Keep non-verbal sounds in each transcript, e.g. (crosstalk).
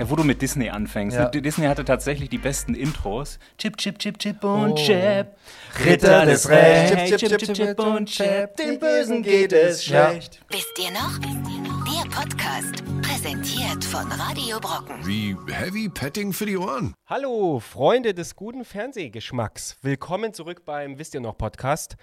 Ja, wo du mit Disney anfängst. Ja. Ne? Disney hatte tatsächlich die besten Intros. Chip, Chip, Chip, Chip und Oh. Chip. Ritter des Rechts. Chip, Chip, Chip, Chip und Chip. Den Bösen geht es Ja. schlecht. Wisst ihr noch? Der Podcast, präsentiert von Radio Brocken. Wie Heavy Petting für die Ohren. Hallo, Freunde des guten Fernsehgeschmacks. Willkommen zurück beim Wisst ihr noch Podcast.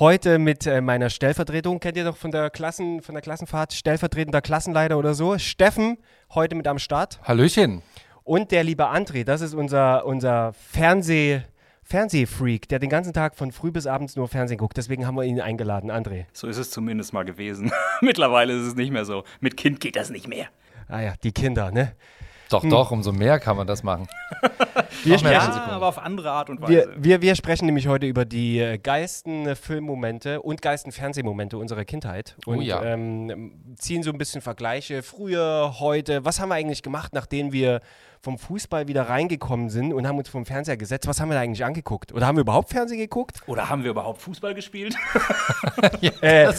Heute mit äh, meiner Stellvertretung, kennt ihr doch von der Klassen, von der Klassenfahrt, stellvertretender Klassenleiter oder so, Steffen, heute mit am Start. Hallöchen. Und der liebe André, das ist unser, unser Fernseh, Fernsehfreak, der den ganzen Tag von früh bis abends nur Fernsehen guckt. Deswegen haben wir ihn eingeladen, André. So ist es zumindest mal gewesen. (laughs) Mittlerweile ist es nicht mehr so. Mit Kind geht das nicht mehr. Ah ja, die Kinder, ne? Doch, doch, umso mehr kann man das machen. (laughs) Wir mehr Ja, aber auf andere Art und Wir, Weise. wir, wir sprechen nämlich heute über die äh, geilsten äh, Filmmomente und geilsten Fernsehmomente unserer Kindheit. Und Oh ja. ähm, ziehen so ein bisschen Vergleiche. Früher, heute. Was haben wir eigentlich gemacht, nachdem wir vom Fußball wieder reingekommen sind und haben uns vom Fernseher gesetzt? Was haben wir da eigentlich angeguckt? Oder haben wir überhaupt Fernsehen geguckt? Oder haben wir überhaupt Fußball gespielt? (laughs) Äh,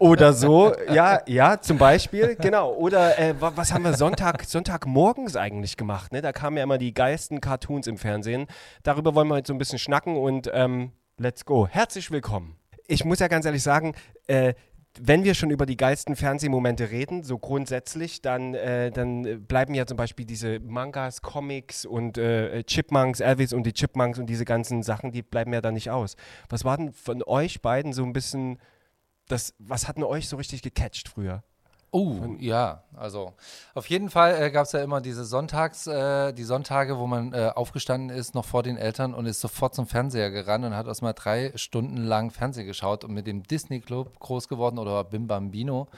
oder so. Ja, ja, zum Beispiel. Genau. Oder äh, wa- was haben wir Sonntag, Sonntagmorgens eigentlich gemacht? Ne? Da kamen ja immer die geilsten Cartoons im Fernsehen. Darüber wollen wir heute so ein bisschen schnacken und ähm, let's go. Herzlich willkommen. Ich muss ja ganz ehrlich sagen, äh, wenn wir schon über die geilsten Fernsehmomente reden, so grundsätzlich, dann, äh, dann bleiben ja zum Beispiel diese Mangas, Comics und äh, Chipmunks, Elvis und die Chipmunks und diese ganzen Sachen, die bleiben ja da nicht aus. Was war denn von euch beiden so ein bisschen das, was hat denn euch so richtig gecatcht früher? Oh, ja, also auf jeden Fall äh, gab es ja immer diese Sonntags, äh, die Sonntage, wo man äh, aufgestanden ist, noch vor den Eltern und ist sofort zum Fernseher gerannt und hat erstmal drei Stunden lang Fernsehen geschaut und mit dem Disney Club groß geworden oder Bim Bambino.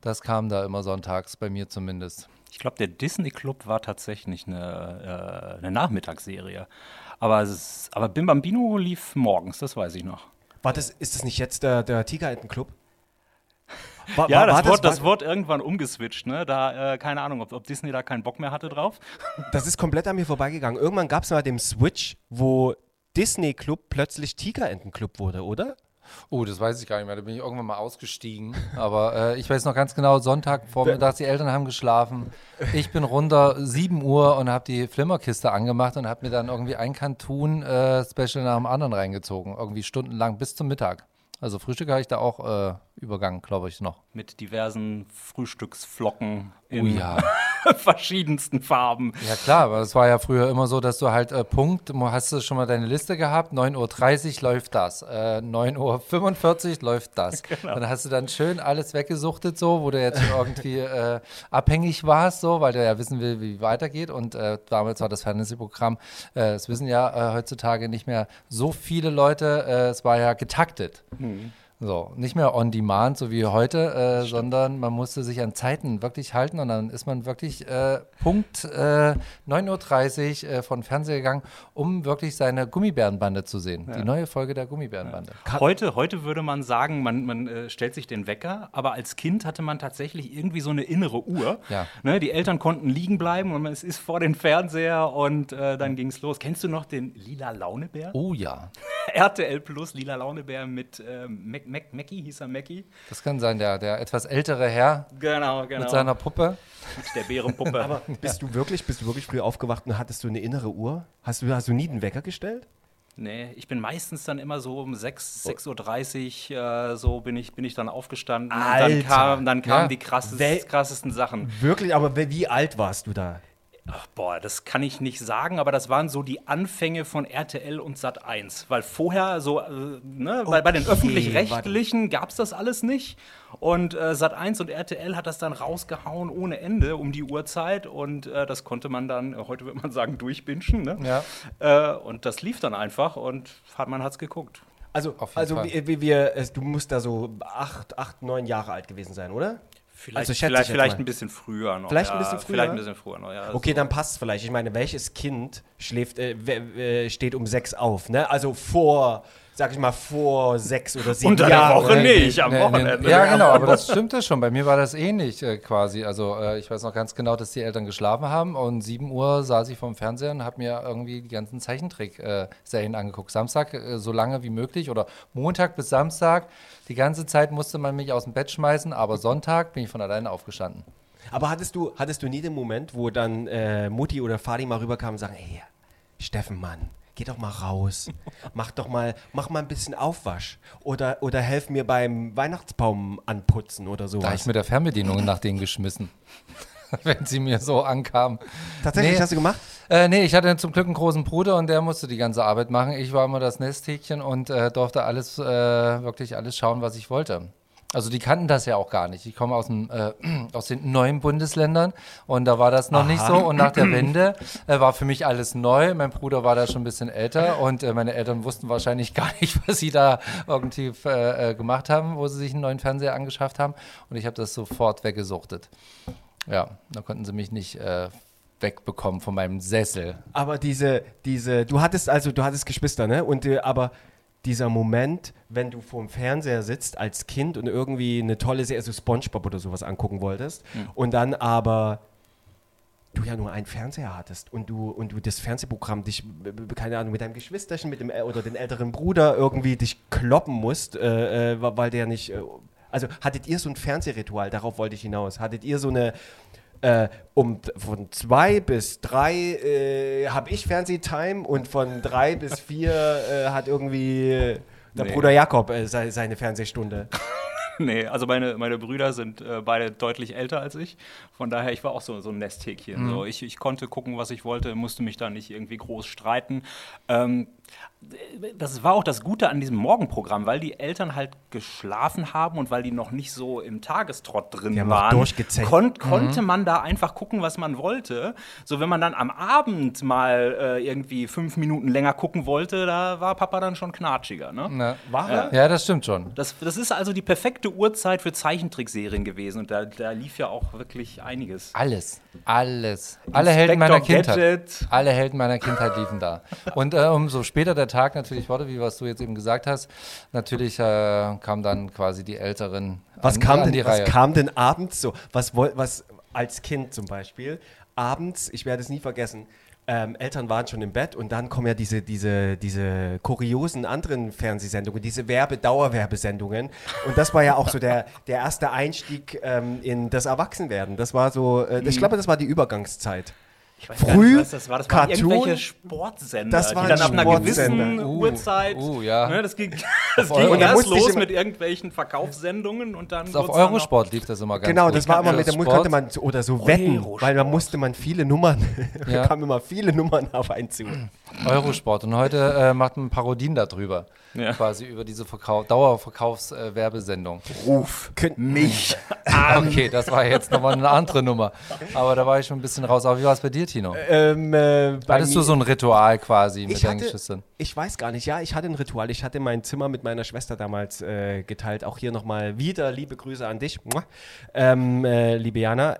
Das kam da immer sonntags, bei mir zumindest. Ich glaube, der Disney Club war tatsächlich eine, äh, eine Nachmittagsserie. Aber, es, aber Bim Bambino lief morgens, das weiß ich noch. War das, ist das nicht jetzt der, der Tigerentenclub? War, Ja, war- das, war wurde, das war- wurde irgendwann umgeswitcht, ne? Da, äh, keine Ahnung, ob, ob Disney da keinen Bock mehr hatte drauf. (laughs) das ist komplett an mir vorbeigegangen. Irgendwann gab es mal den Switch, wo Disney Club plötzlich Tigerentenclub wurde, oder? Oh, das weiß ich gar nicht mehr. Da bin ich irgendwann mal ausgestiegen. Aber äh, ich weiß noch ganz genau, Sonntag vormittags, die Eltern haben geschlafen. Ich bin runter, 7 Uhr und habe die Flimmerkiste angemacht und habe mir dann irgendwie ein Kantun-Special nach dem anderen reingezogen. Irgendwie stundenlang bis zum Mittag. Also Frühstück habe ich da auch äh, übergangen, glaube ich noch. Mit diversen Frühstücksflocken Oh in ja. (laughs) verschiedensten Farben. Ja klar, aber es war ja früher immer so, dass du halt äh, Punkt, hast du schon mal deine Liste gehabt, 9.30 Uhr läuft das, äh, 9.45 Uhr läuft das. (laughs) Genau. Und dann hast du dann schön alles weggesuchtet so, wo du jetzt irgendwie äh, abhängig warst so, weil du ja wissen will, wie weitergeht und äh, damals war das Fernsehprogramm, äh, das wissen ja äh, heutzutage nicht mehr so viele Leute, äh, es war ja getaktet. So, nicht mehr on demand, so wie heute, äh, sondern man musste sich an Zeiten wirklich halten und dann ist man wirklich äh, Punkt äh, 9.30 Uhr äh, von Fernseher gegangen, um wirklich seine Gummibärenbande zu sehen. Die neue Folge der Gummibärenbande. Heute, heute würde man sagen, man, man äh, stellt sich den Wecker, aber als Kind hatte man tatsächlich irgendwie so eine innere Uhr. Ja. Ne, die Eltern konnten liegen bleiben und es ist vor den Fernseher und äh, dann ging es los. Kennst du noch den Lila Launebär? Oh ja, RTL Plus, Lila Launebär mit ähm, Mac, Mac, Mackie, hieß er Mackie? das kann sein, der, der etwas ältere Herr Genau, genau. mit seiner Puppe. mit der Bärenpuppe. (laughs) Aber bist du wirklich, bist du wirklich früh aufgewacht und hattest du eine innere Uhr? Hast du, hast du nie den Wecker gestellt? Nee, ich bin meistens dann immer so um 6, 6.30 Uhr, äh, so bin ich, bin ich dann aufgestanden. Und Alter. Dann, kam, dann kamen Ja. die krasses, krassesten Sachen. Wirklich, aber wie alt warst du da? Ach, boah, das kann ich nicht sagen, aber das waren so die Anfänge von RTL und Sat 1. Weil vorher so, äh, ne, bei, bei den Okay, öffentlich-rechtlichen gab es das alles nicht. Und äh, Sat 1 und RTL hat das dann rausgehauen ohne Ende um die Uhrzeit. Und äh, das konnte man dann, äh, heute würde man sagen, durchbinschen. Ne? Ja. Äh, und das lief dann einfach und hat, man hat es geguckt. Also, Auf jeden also Fall. wie, wie wir, es- du musst da so acht, acht, neun Jahre alt gewesen sein, oder? Vielleicht, Also schätze vielleicht, vielleicht mal. ein bisschen früher noch. Vielleicht ein ja, bisschen früher? Vielleicht ein bisschen früher noch, ja. Okay, so. dann passt es vielleicht. Ich meine, welches Kind schläft, äh, äh, steht um sechs auf? Ne? Also vor, sag ich mal, vor sechs oder sieben Unter der Jahren. Woche ne? nicht, am Nee, nee, Wochenende. Ja, genau, aber das stimmte schon. Bei mir war das ähnlich äh, quasi. Also äh, ich weiß noch ganz genau, dass die Eltern geschlafen haben und 7 Uhr saß ich vorm Fernseher und habe mir irgendwie die ganzen Zeichentrick-Serien angeguckt. Samstag äh, so lange wie möglich oder Montag bis Samstag. Die ganze Zeit musste man mich aus dem Bett schmeißen, aber Sonntag bin ich von alleine aufgestanden. Aber hattest du, hattest du nie den Moment, wo dann äh, Mutti oder Fadi mal rüberkam und sagen, ey, Steffen, Mann, geh doch mal raus. mach doch mal, mach mal ein bisschen Aufwasch. Oder, oder helf mir beim Weihnachtsbaum anputzen oder Da sowas. habe ich mit der Fernbedienung nach denen geschmissen. (laughs) Wenn sie mir so ankam. Tatsächlich, Nee. hast du gemacht? Äh, nee, ich hatte zum Glück einen großen Bruder und der musste die ganze Arbeit machen. Ich war immer das Nesthäkchen und äh, durfte alles, äh, wirklich alles schauen, was ich wollte. Also die kannten das ja auch gar nicht. Ich komme aus, dem, äh, (clears throat) aus den neuen Bundesländern und da war das noch nicht so. Und nach der (clears throat) Wende äh, war für mich alles neu. Mein Bruder war da schon ein bisschen älter und äh, meine Eltern wussten wahrscheinlich (laughs) gar nicht, was sie da irgendwie äh, äh, gemacht haben, wo sie sich einen neuen Fernseher angeschafft haben. Und ich habe das sofort weggesuchtet. Ja, da konnten sie mich nicht äh, wegbekommen von meinem Sessel. Aber diese, diese, du hattest also, du hattest Geschwister, ne? Und aber dieser Moment, wenn du vorm Fernseher sitzt als Kind und irgendwie eine tolle Serie, also SpongeBob oder sowas angucken wolltest und dann aber du ja nur einen Fernseher hattest und du und du das Fernsehprogramm dich keine Ahnung mit deinem Geschwisterchen mit dem oder den älteren Bruder irgendwie dich kloppen musst, äh, äh, weil der nicht äh, also hattet ihr so ein Fernsehritual, darauf wollte ich hinaus. Hattet ihr so eine äh, um von zwei bis drei äh, habe ich Fernsehtime und von drei bis vier äh, hat irgendwie der Nee. Bruder Jakob äh, sei, seine Fernsehstunde. (laughs) Nee, also meine, meine Brüder sind äh, beide deutlich älter als ich. Von daher, ich war auch so, so ein Nesthäkchen. So. Ich, ich konnte gucken, was ich wollte, musste mich da nicht irgendwie groß streiten. Ähm, das war auch das Gute an diesem Morgenprogramm, weil die Eltern halt geschlafen haben und weil die noch nicht so im Tagestrott drin Die haben waren, kon konnte man da einfach gucken, was man wollte. So, wenn man dann am Abend mal äh, irgendwie fünf Minuten länger gucken wollte, da war Papa dann schon knatschiger. Ne? Na, War er? ja, das stimmt schon. Das, das ist also die perfekte Uhrzeit für Zeichentrickserien gewesen und da, da lief ja auch wirklich einiges. Alles, alles. Alle Helden meiner Kindheit. Gadget. Alle Helden meiner Kindheit liefen da. Und äh, umso später der Tag natürlich wurde, wie was du jetzt eben gesagt hast, natürlich äh, kam dann quasi die Älteren Was an, kam, an die denn, was Reihe. kam denn abends so? Was, was als Kind zum Beispiel, abends, ich werde es nie vergessen, ähm, Eltern waren schon im Bett und dann kommen ja diese, diese, diese kuriosen anderen Fernsehsendungen, diese Werbe-Dauerwerbesendungen. Und das war ja auch so der, (laughs) der erste Einstieg ähm, in das Erwachsenwerden. Das war so, äh, ich glaube, das war die Übergangszeit. Ich weiß Früh, was das war. Das waren Cartoon, irgendwelche Sportsender, das die waren dann ab einer Sportsender. gewissen Uh, Uhrzeit, uh, ja. ne, das ging, (laughs) das ging Und erst los mit irgendwelchen Verkaufssendungen und dann auf Eurosport lief das immer ganz Genau, gut. das war immer mit der Mu- Sport. konnte man so- oder so wetten, weil da musste man viele Nummern, da (laughs) Ja. kamen immer viele Nummern auf einen zu. Eurosport. Und heute äh, macht man Parodien darüber. Ja. Quasi über diese Verkau Dauerverkaufswerbesendung. Ruf mich. (laughs) okay, das war jetzt nochmal eine andere Nummer. Aber da war ich schon ein bisschen raus. Aber wie war es bei dir, Tino? Ähm, äh, bei Hattest du so ein Ritual quasi mit ich deinen Geschwistern? ich weiß gar nicht, ja, ich hatte ein Ritual. Ich hatte mein Zimmer mit meiner Schwester damals äh, geteilt. Auch hier nochmal wieder liebe Grüße an dich, ähm, äh, liebe Jana.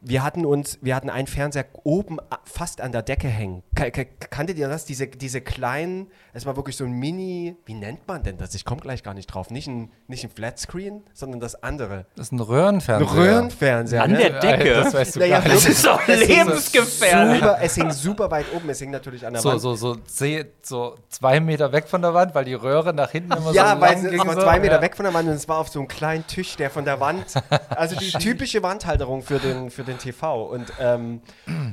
Wir hatten uns, wir hatten einen Fernseher oben fast an der Decke hängen. Ka ka kanntet ihr das? Diese, diese kleinen, es war wirklich so ein Mini, wie nennt man denn das? Ich komme gleich gar nicht drauf. Nicht ein, nicht ein Flatscreen, sondern das andere. Das ist ein Ein Röhrenfernseher. Röhrenfernseher. An ne? der Decke. Das weißt du Naja, gar nicht. (laughs) Das ist doch so lebensgefährlich. Super, es hing super weit oben. Es hing natürlich an der So, Wand. so, so, zeh- so zwei Meter weg von der Wand, weil die Röhre nach hinten immer Ja, so weil lang es ging. war so. zwei Meter ja. weg von der Wand und es war auf so einem kleinen Tisch, der von der Wand, also die (laughs) typische Wandhalterung für den, für den TV. Und, ähm,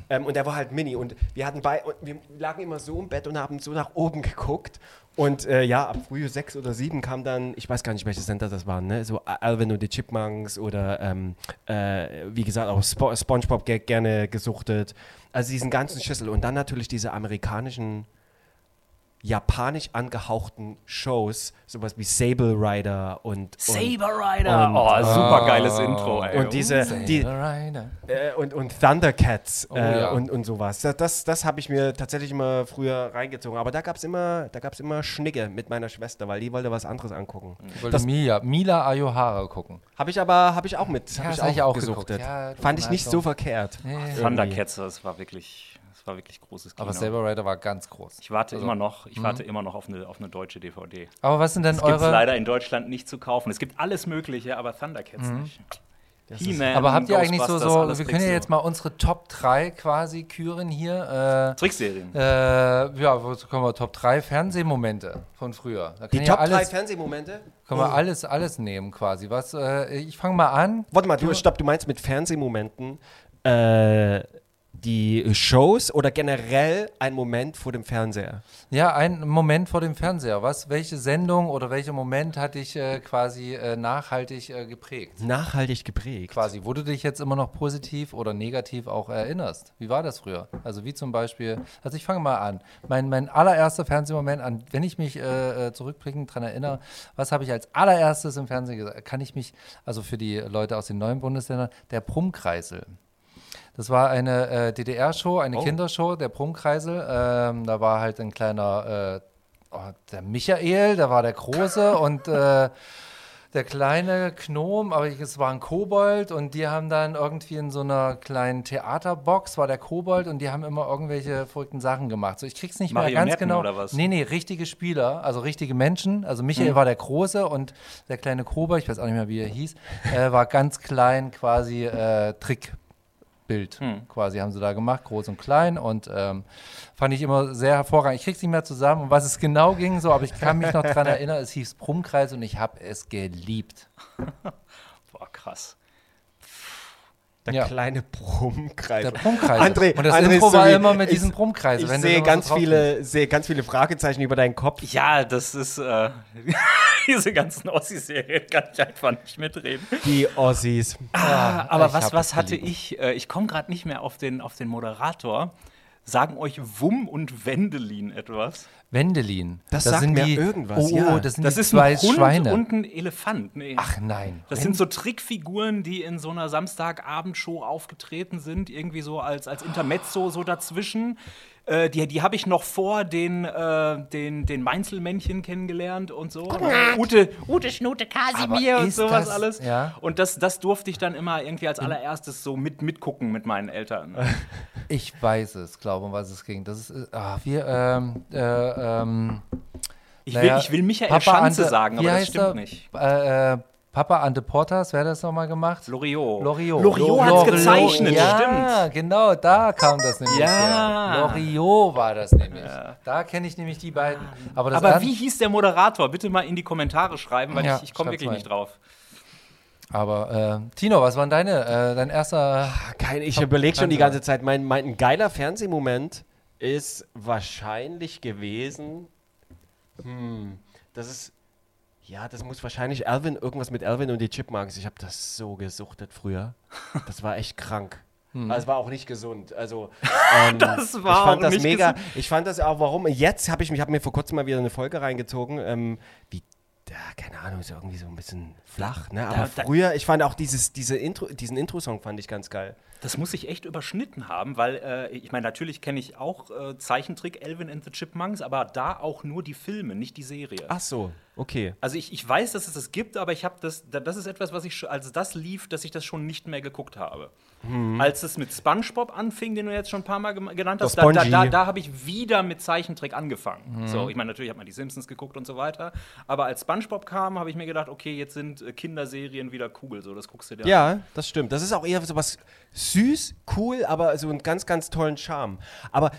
ähm, und der war halt mini. Und wir hatten bei, und wir lagen immer so im Bett und haben so nach oben geguckt. Und äh, ja, ab früh sechs oder sieben kam dann, ich weiß gar nicht, welche Sender das waren, ne? So Alvin und die Chipmunks oder ähm, äh, wie gesagt auch Spo SpongeBob ge gerne gesuchtet. Also diesen ganzen Schüssel. Und dann natürlich diese amerikanischen japanisch angehauchten Shows, sowas wie Sable Rider und, Saber Rider. Und- oh, super geiles Intro, ey. und, und diese die, Rider. äh, und, und Thundercats Oh, äh, ja. und, und sowas. Das, das, das habe ich mir tatsächlich immer früher reingezogen. Aber da gab es immer, da gab's immer Schnicke mit meiner Schwester, weil die wollte was anderes angucken. Ich wollte Mia, Mila Ayohara gucken. Habe ich aber, habe ich auch mit, Ja, habe das ich hab auch, auch gesuchtet. Ja, Fand ich nicht also- so verkehrt. Nee. Thundercats, das war wirklich, das war wirklich großes Kino. Aber Saber Rider war ganz groß. ich warte Also- immer noch, ich warte immer noch auf eine, auf eine deutsche DVD. Aber was sind denn Das gibt es eure. leider in Deutschland nicht zu kaufen. Es gibt alles Mögliche, aber Thundercats nicht. He-Man, Aber habt ihr eigentlich so, so wir können ja jetzt mal unsere Top 3 quasi küren hier. Trickserien. Äh, äh, ja, wo können wir Top 3 Fernsehmomente von früher. Da Die Top 3 alles, Fernsehmomente? können wir alles, alles nehmen quasi. Was, äh, ich fange mal an. Warte mal, du, stopp, du meinst mit Fernsehmomenten äh, die Shows oder generell ein Moment vor dem Fernseher? Ja, ein Moment vor dem Fernseher. Was, welche Sendung oder welcher Moment hat dich äh, quasi äh, nachhaltig äh, geprägt? Nachhaltig geprägt. Quasi, wo du dich jetzt immer noch positiv oder negativ auch erinnerst. Wie war das früher? Also wie zum Beispiel, also ich fange mal an. Mein, mein allererster Fernsehmoment, an, wenn ich mich äh, äh, zurückblickend daran erinnere, was habe ich als allererstes im Fernsehen gesagt? Kann ich mich, also für die Leute aus den neuen Bundesländern, der Brummkreisel. Das war eine äh, DDR-Show, eine Oh. Kindershow, der Brummkreisel. Ähm, da war halt ein kleiner, äh, oh, der Michael, da war der Große (laughs) und äh, der kleine Gnom, aber es war ein Kobold und die haben dann irgendwie in so einer kleinen Theaterbox, war der Kobold und die haben immer irgendwelche verrückten Sachen gemacht. So, ich krieg's nicht mehr ganz genau. oder was? Nee, nee, richtige Spieler, also richtige Menschen. Also Michael war der Große und der kleine Kobold, ich weiß auch nicht mehr, wie er hieß, äh, war ganz klein quasi äh, Trickbild quasi haben sie da gemacht, groß und klein und ähm, fand ich immer sehr hervorragend. Ich krieg's nicht mehr zusammen, um was es genau ging, so, aber ich kann mich noch dran (laughs) erinnern, es hieß Brummkreis und ich habe es geliebt. Boah, krass. Der Ja. kleine Brummkreis. Der Brummkreis. André, und das André, Intro war immer mit ich- diesem Brummkreis. Ich wenn du sehe ganz, viele, sehe ganz viele Fragezeichen über deinen Kopf. Ja, das ist, äh, (laughs) diese ganzen Ossi-Serien kann ich einfach nicht mitreden. Die Ossis. Ah, aber ich was, was hatte ich? Äh, ich komme gerade nicht mehr auf den, auf den Moderator. Sagen euch Wumm und Wendelin etwas? Wendelin. Das sagt sind mir die, irgendwas, Oh, ja. oh, das sind Das die ist zwei ein Hund Schweine. und ein Elefant. Nee. Ach nein. Das sind so Trickfiguren, die in so einer Samstagabendshow aufgetreten sind, irgendwie so als, als Intermezzo so dazwischen. Äh, die die habe ich noch vor den, äh, den, den Mainzelmännchen kennengelernt und so. Ute, Ute Schnute Kasimir und sowas das- alles. ja? Und das, das durfte ich dann immer irgendwie als allererstes so mit, mitgucken mit meinen Eltern. (laughs) Ich weiß es, glaube um was es ging. Das ist, äh, ah, wir, ähm, äh, ähm, Ich, naja, will, ich will Michael Papa Schanze Ante- sagen, aber das stimmt er? nicht. Äh, äh, Papa Ante Portas, wer hat das nochmal gemacht? Loriot. Loriot. Loriot Loriot, gezeichnet, ja, stimmt. genau, da kam das nämlich Ja. her. Loriot war das nämlich. Da kenne ich nämlich die beiden. Aber, Aber wie hieß der Moderator? Bitte mal in die Kommentare schreiben, weil Ja, ich, ich komme wirklich nicht drauf. Aber äh, Tino, was waren deine, äh, dein erster Kein, ich überlege schon die ganze Zeit. Mein, mein ein geiler Fernsehmoment ist wahrscheinlich gewesen. Hm, das ist. Ja, das muss wahrscheinlich Alvin, irgendwas mit Alvin und die Chipmunks. Ich habe das so gesuchtet früher. Das war echt krank. Also es war auch nicht gesund. Also (laughs) ähm, Das war ich fand auch das nicht mega. gesund. Ich fand das auch. Warum? Jetzt habe ich mich, habe mir vor kurzem mal wieder eine Folge reingezogen. Ähm, wie, ja, keine Ahnung, ist irgendwie so ein bisschen flach. Ne? Aber Da- da- früher, ich fand auch dieses, diese Intro, diesen Intro-Song fand ich ganz geil. Das muss ich echt überschnitten haben, weil äh, ich meine, natürlich kenne ich auch äh, Zeichentrick Elvin and the Chipmunks, aber da auch nur die Filme, nicht die Serie. Ach so, okay. Also ich, ich weiß, dass es das gibt, aber ich habe das, da- das ist etwas, was ich, schon- als das lief, dass ich das schon nicht mehr geguckt habe. Mhm. Als es mit SpongeBob anfing, den du jetzt schon ein paar Mal genannt hast, da, da, da, da habe ich wieder mit Zeichentrick angefangen. Mhm. So, ich meine, natürlich hat man die Simpsons geguckt und so weiter, aber als SpongeBob kam, habe ich mir gedacht, okay, jetzt sind äh, Kinderserien wieder cool, so das guckst du dir an. Ja, das stimmt. Das ist auch eher so was süß, cool, aber so einen ganz, ganz tollen Charme. Aber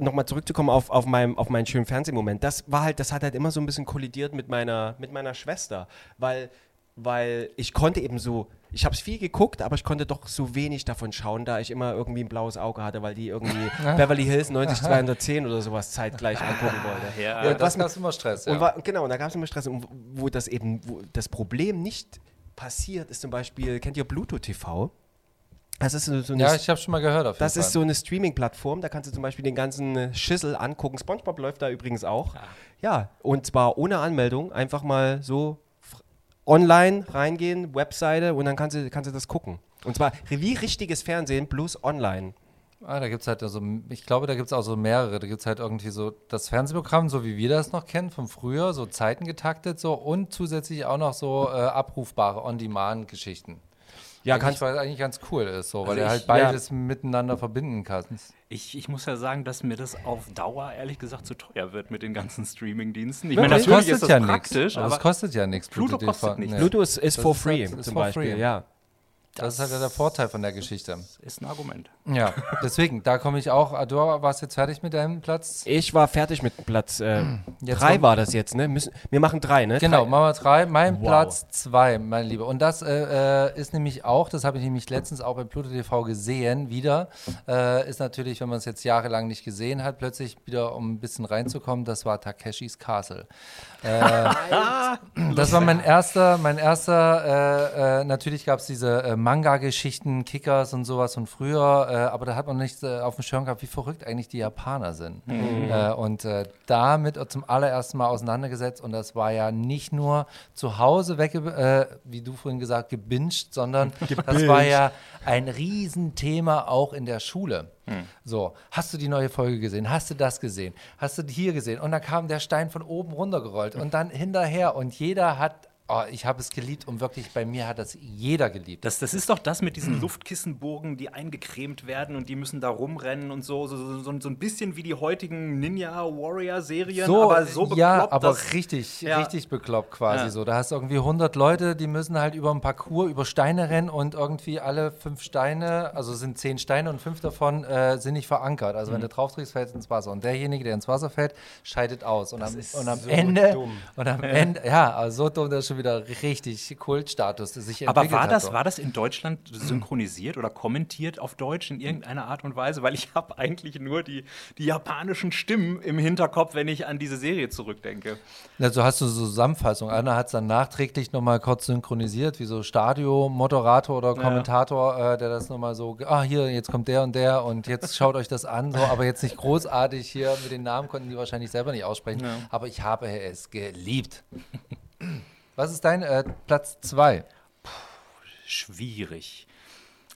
nochmal zurückzukommen auf, auf, meinem, auf meinen schönen Fernsehmoment, das war halt, das hat halt immer so ein bisschen kollidiert mit meiner, mit meiner Schwester, weil, weil ich konnte eben so, ich habe es viel geguckt, aber ich konnte doch so wenig davon schauen, da ich immer irgendwie ein blaues Auge hatte, weil die irgendwie (laughs) Beverly Hills 90210 oder sowas zeitgleich (laughs) angucken wollte. Ja. Und das was gab immer Stress. Ja. Und war, genau, und da gab es immer Stress. Und wo das eben, wo das Problem nicht passiert, ist zum Beispiel, kennt ihr Bluetooth TV? Das ist so, eine, ja, ich habe schon mal gehört. Auf das Fall. ist so eine Streaming-Plattform, da kannst du zum Beispiel den ganzen äh, Schissel angucken. SpongeBob läuft da übrigens auch. Ja, und zwar ohne Anmeldung, einfach mal so online reingehen, Webseite und dann kannst du, kannst du das gucken. Und zwar wie richtiges Fernsehen plus online. Ah, da gibt es halt also, ich glaube, da gibt es auch so mehrere. Da gibt es halt irgendwie so das Fernsehprogramm, so wie wir das noch kennen von früher, so Zeiten getaktet so und zusätzlich auch noch so äh, abrufbare On-Demand-Geschichten. Ja, kannst weil eigentlich ganz cool ist, so, weil Also du halt beides miteinander verbinden kannst. Ich, ich muss ja sagen, dass mir das auf Dauer ehrlich gesagt zu teuer wird mit den ganzen Streaming-Diensten. Ich meine, Das ist kostet das ja nichts. praktisch, Aber es kostet ja nichts. Pluto TV. kostet nichts. Bluetooth ist Das for ist free halt- ist zum for Beispiel, free. ja. Das, ist halt der Vorteil von der Geschichte. Ist ein Argument. Ja, deswegen, da komme ich auch. Du warst jetzt fertig mit deinem Platz? Ich war fertig mit Platz äh, Jetzt drei war das jetzt, ne? Müssen, wir machen drei, ne? Genau, Drei. machen wir drei. Mein Wow. Platz zwei, mein Lieber. Und das äh, äh, ist nämlich auch, das habe ich nämlich letztens auch bei Pluto TV gesehen, wieder, äh, ist natürlich, wenn man es jetzt jahrelang nicht gesehen hat, plötzlich wieder, um ein bisschen reinzukommen, das war Takeshis Castle. Äh, (laughs) das war mein erster, mein erster, äh, äh, natürlich gab es diese äh, Manga-Geschichten, Kickers und sowas von früher, äh, aber da hat man nicht äh, auf dem Schirm gehabt, wie verrückt eigentlich die Japaner sind. Äh, und äh, damit zum allerersten Mal auseinandergesetzt und das war ja nicht nur zu Hause äh, wie du vorhin gesagt, gebinged, sondern (laughs) das war ja ein Riesenthema auch in der Schule. So, hast du die neue Folge gesehen? Hast du das gesehen? Hast du hier gesehen? Und dann kam der Stein von oben runtergerollt und dann hinterher und jeder hat, oh, ich habe es geliebt und wirklich bei mir hat das jeder geliebt. Das, das ist doch das mit diesen Luftkissenburgen, die eingecremt werden und die müssen da rumrennen und so. So, so, so, so ein bisschen wie die heutigen Ninja-Warrior-Serien, aber so bekloppt, ja, aber dass- richtig, Ja. richtig bekloppt quasi Ja. so. Da hast du irgendwie 100 Leute, die müssen halt über ein Parcours, über Steine rennen und irgendwie alle fünf Steine, also sind zehn Steine und fünf davon äh, sind nicht verankert. Also wenn Mhm. du drauf trägst, fällt es ins Wasser. Und derjenige, der ins Wasser fällt, scheidet aus. Und am, ist und am so Ende, dumm. und am Ende, ja, also so dumm, das ist schon wieder richtig Kultstatus, sich Aber entwickelt war hat. das, so. war das in Deutschland synchronisiert oder kommentiert auf Deutsch in irgendeiner Art und Weise? Weil ich habe eigentlich nur die, die japanischen Stimmen im Hinterkopf, wenn ich an diese Serie zurückdenke. Also hast du so Zusammenfassung. Einer hat es dann nachträglich nochmal kurz synchronisiert, wie so Stadio-Moderator oder Kommentator, äh, der das nochmal so, ah, hier, jetzt kommt der und der und jetzt schaut euch das an, so, aber jetzt nicht großartig hier mit den Namen konnten die wahrscheinlich selber nicht aussprechen. Aber ich habe es geliebt. Was ist dein äh, Platz 2? Schwierig.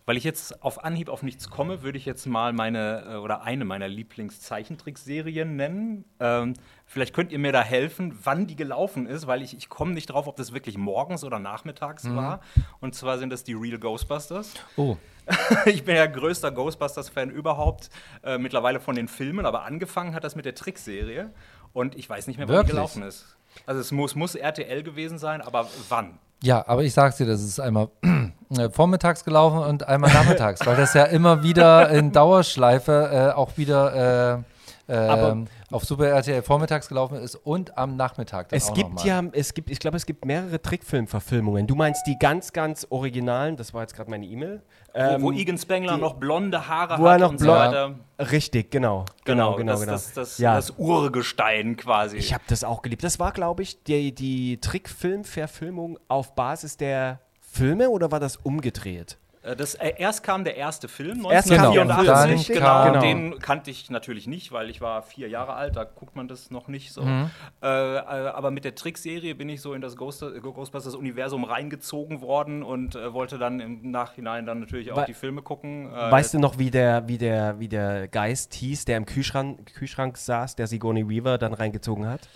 Weil ich jetzt auf Anhieb auf nichts komme, würde ich jetzt mal meine äh, oder eine meiner Lieblingszeichentrickserien nennen. Ähm, vielleicht könnt ihr mir da helfen, wann die gelaufen ist, weil ich, ich komme nicht drauf, ob das wirklich morgens oder nachmittags war. Und zwar sind das die Real Ghostbusters. Oh, (laughs) ich bin ja größter Ghostbusters-Fan überhaupt, äh, mittlerweile von den Filmen, aber angefangen hat das mit der Trickserie. Und ich weiß nicht mehr, wann die gelaufen ist. Also es muss, muss RTL gewesen sein, aber wann? Ja, aber ich sag's dir, das ist einmal (clears throat) äh, vormittags gelaufen und einmal nachmittags, weil das ja immer wieder in Dauerschleife äh, auch wieder äh, ähm, auf Super RTL vormittags gelaufen ist und am Nachmittag. Dann Es auch gibt noch mal. ja, es gibt, ich glaube, es gibt mehrere Trickfilmverfilmungen. Du meinst die ganz, ganz originalen, das war jetzt gerade meine E-Mail. Wo, wo Ähm, Egan Spengler die- noch blonde Haare wo er hat noch und so weiter. Richtig, genau. Genau, Genau, genau, das, genau. Das, das, ja. das Urgestein quasi. ich habe das auch geliebt. Das war, glaube ich, die, die Trickfilm-Verfilmung auf Basis der Filme oder war das umgedreht? Äh, Das, äh, erst kam der erste Film, Erst kam der 1984. Film, genau, dann kam- Den kannte ich natürlich nicht, weil ich war vier Jahre alt, da guckt man das noch nicht so. Mhm. Äh, äh, aber mit der Trickserie bin ich so in das Ghost Ghostbusters-Universum reingezogen worden und äh, wollte dann im Nachhinein dann natürlich auch Wei- die Filme gucken. Äh, Weißt du noch, wie der, wie, der, wie der Geist hieß, der im Kühlschrank, Kühlschrank saß, der Sigourney Weaver dann reingezogen hat?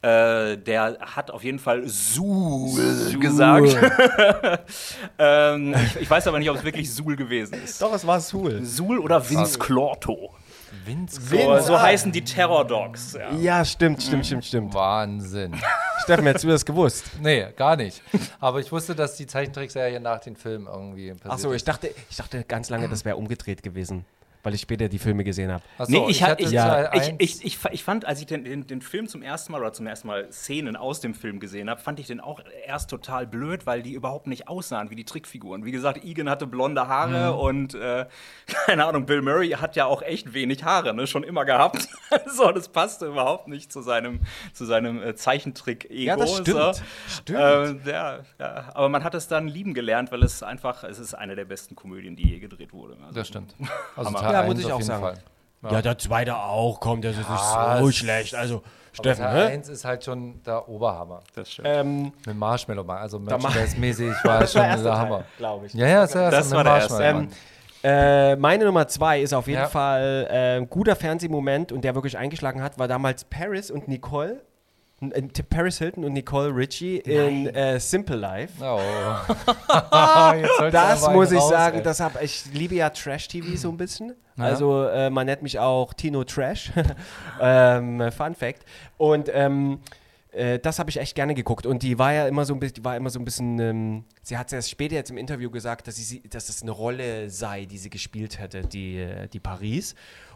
Äh, der hat auf jeden Fall Suhl gesagt. (laughs) ähm, ich, ich weiß aber nicht, ob es wirklich Suhl gewesen ist. Doch, es war Sul. Suhl oder Vince Clorto. Vince So, so heißen die Terror Dogs. Ja. Ja, stimmt, stimmt, stimmt, stimmt. Wahnsinn. (laughs) Steffen, hättest du das gewusst? Nee, gar nicht. Aber ich wusste, dass die Zeichentrickserie nach den Filmen irgendwie passiert Achso, ich ist. dachte, ich dachte ganz lange, das wäre umgedreht gewesen, weil ich später die Filme gesehen habe. So, Nee, ich, hatte ich, ja, ich, ich, ich, fa- ich fand, als ich den, den, den Film zum ersten Mal oder zum ersten Mal Szenen aus dem Film gesehen habe, fand ich den auch erst total blöd, weil die überhaupt nicht aussahen wie die Trickfiguren. Wie gesagt, Egan hatte blonde Haare Mhm. und äh, (laughs) keine Ahnung, Bill Murray hat ja auch echt wenig Haare, ne? schon immer gehabt. (laughs) so, das passte überhaupt nicht zu seinem, zu seinem äh, Zeichentrick-Ego. Ja, das stimmt. So. Stimmt. Ähm, ja, ja, aber man hat es dann lieben gelernt, weil es einfach, es ist eine der besten Komödien, die je gedreht wurde. Also, Das stimmt. (laughs) Also Ja, eins muss ich auf auch jeden sagen. Fall. Ja, der zweite auch, kommt, das ist Ah, so es- schlecht. Also, Aber Steffen, Teil hä? 1 ist halt schon der Oberhammer. Das stimmt. Ähm, Mit Marshmallow Mann. Also Merchandise-mäßig war (laughs) schon erste der Teil, Hammer. glaub ich. Ja, ja, ist der Das erste war der erste. Marshmallow Ähm, äh, meine Nummer zwei ist auf jeden Ja. Fall äh, ein guter Fernsehmoment und der wirklich eingeschlagen hat, war damals Paris und Nicole. Äh, Paris Hilton und Nicole Richie in äh, Simple Life. Oh. (laughs) Das muss ich raus, sagen, ey. das hab, ich liebe ja Trash-TV so ein bisschen. Also äh, man nennt mich auch Tino Trash. (laughs) ähm, Fun Fact. Und ähm, äh, das habe ich echt gerne geguckt. Und die war ja immer so ein bisschen, war immer so ein bisschen, ähm, sie hat es erst später jetzt im Interview gesagt, dass, sie, dass es eine Rolle sei, die sie gespielt hätte, die, äh, die Paris.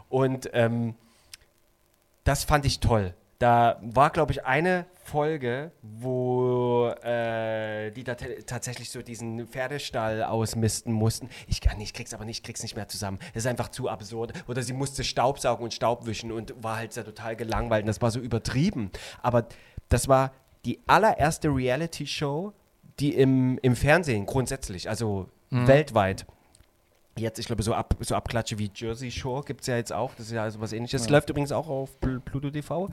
Und ähm, das fand ich toll. Da war, glaube ich, eine Folge, wo äh, die da tatsächlich so diesen Pferdestall ausmisten mussten. Ich kann nicht, krieg's aber nicht, krieg's nicht mehr zusammen. Das ist einfach zu absurd. Oder sie musste Staubsaugen und Staub wischen und war halt sehr total gelangweilt. Und das war so übertrieben. Aber das war die allererste Reality-Show, die im, im Fernsehen grundsätzlich, also weltweit, jetzt, ich glaube, so, ab, so Abklatsche wie Jersey Shore gibt es ja jetzt auch. Das ist ja so was ähnliches. Läuft übrigens auch auf Pl Pluto TV.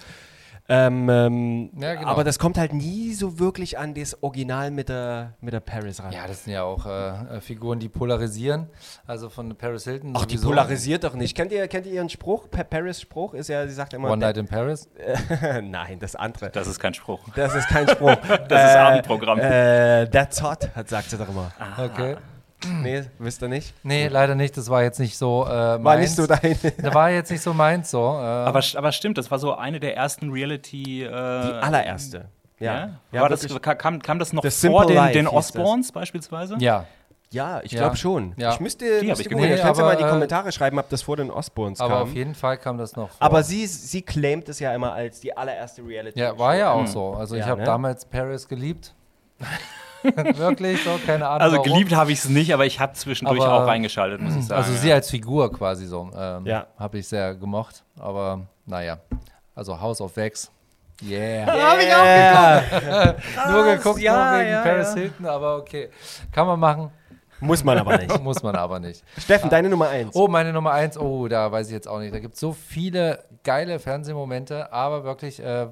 Ähm, ähm, Ja, genau. Aber das kommt halt nie so wirklich an das Original mit der, mit der Paris ran. Ja, das sind ja auch äh, äh, Figuren, die polarisieren. Also von Paris Hilton. Ach, die sowieso. polarisiert doch nicht. Kennt ihr, kennt ihr ihren Spruch? Pa Paris Spruch ist ja, sie sagt immer. One Night in Paris. (laughs) Nein, das andere. Das ist kein Spruch. Das ist kein Spruch. (laughs) Das ist Abendprogramm. Äh, that's hot, hat, sagt sie doch immer. Okay. (clears throat) Nee, wisst ihr nicht? Nee, leider nicht. Das war jetzt nicht so äh, meins. War nicht so dein. (laughs) Das war jetzt nicht so meins so. Äh, Aber, aber stimmt, das war so eine der ersten Reality. Äh, Die allererste. Ja? Ja. ja war das, kam, kam das noch The vor den, Life den Osborns beispielsweise? ja. Ja, ich Ja. glaube schon. Ja. Ich müsste, Die müsste ich gucken. geguckt. Ihr könnt ja mal in die aber, äh, Kommentare schreiben, ob das vor den Osborns Aber kam. auf jeden Fall kam das noch vor. Aber sie, sie claimt es ja immer als die allererste reality ja, war ja auch so. Also ich Ja, habe ne? damals Paris geliebt. (laughs) (laughs) Wirklich so, keine Ahnung. Also geliebt habe ich es nicht, aber ich habe zwischendurch Aber- auch reingeschaltet, muss ich sagen. Also sie ja. als Figur quasi so. Ähm, Ja. Habe ich sehr gemocht. Aber naja. Also House of Wax. Yeah. (laughs) Hab ich auch (laughs) Nur geguckt ja, nur wegen ja, Paris ja. Hilton, aber okay. Kann man machen, Muss man aber nicht. muss man aber nicht. Steffen, deine Nummer eins. Oh, meine Nummer eins. Oh, da weiß ich jetzt auch nicht. Da gibt es so viele geile Fernsehmomente, aber wirklich äh,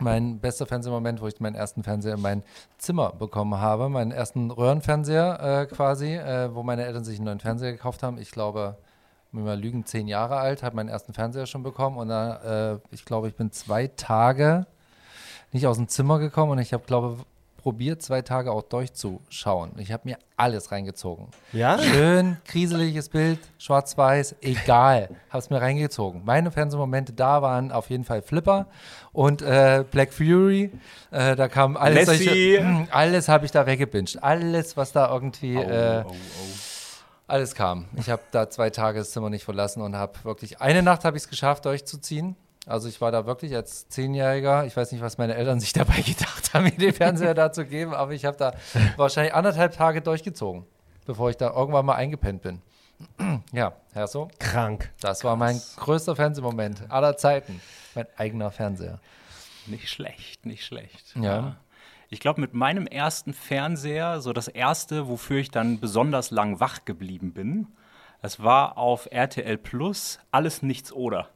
mein bester Fernsehmoment, wo ich meinen ersten Fernseher in mein Zimmer bekommen habe. Meinen ersten Röhrenfernseher äh, quasi, äh, wo meine Eltern sich einen neuen Fernseher gekauft haben. Ich glaube, wenn wir lügen, zehn Jahre alt, habe meinen ersten Fernseher schon bekommen. Und da, äh, ich glaube, ich bin zwei Tage nicht aus dem Zimmer gekommen und ich habe, glaube probiert, zwei Tage auch durchzuschauen. Ich habe mir alles reingezogen. Ja? Schön, kriseliges Bild, schwarz-weiß, egal. Hab's mir reingezogen. Meine Fernsehmomente da waren auf jeden Fall Flipper und äh, Black Fury. Äh, da kam alles. Solche- (clears throat) alles habe ich da weggebinged. Alles, was da irgendwie. äh, alles kam. Ich habe da zwei Tage das Zimmer nicht verlassen und habe wirklich. Eine Nacht habe ich es geschafft, durchzuziehen. Also ich war da wirklich als Zehnjähriger, ich weiß nicht, was meine Eltern sich (laughs) dabei gedacht haben, mir den Fernseher da zu geben, aber ich habe da wahrscheinlich anderthalb Tage durchgezogen, bevor ich da irgendwann mal eingepennt bin. (clears throat) ja, Herr so, Krank. das war mein größter Fernsehmoment aller Zeiten. Mein eigener Fernseher. Nicht schlecht, nicht schlecht. Ja. Ich glaube, mit meinem ersten Fernseher, so das erste, wofür ich dann besonders lang wach geblieben bin, das war auf RTL Plus Alles Nichts oder.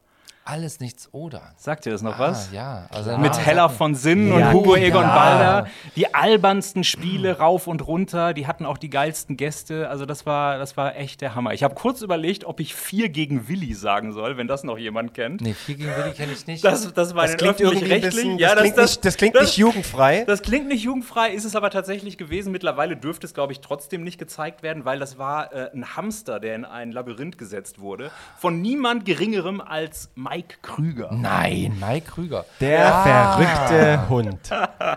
Alles nichts oder. Sagt ihr das noch Ah, was? ja. Also, Mit ah, Hella von Sinn Ja, und Hugo Egon ja. Balder. Die albernsten Spiele rauf und runter. Die hatten auch die geilsten Gäste. Also das war, das war echt der Hammer. Ich habe kurz überlegt, ob ich vier gegen Willi sagen soll, wenn das noch jemand kennt. Nee, vier gegen Willi kenne ich nicht. Das, das war Das klingt irgendwie öffentlich-rechtlichen. bisschen, das, klingt nicht, das klingt nicht jugendfrei. Das klingt nicht jugendfrei, ist es aber tatsächlich gewesen. Mittlerweile dürfte es, glaube ich, trotzdem nicht gezeigt werden, weil das war äh, ein Hamster, der in ein Labyrinth gesetzt wurde. Von niemand Geringerem als Mike Krüger. Nein, Mike Krüger. Der Ah. verrückte Hund,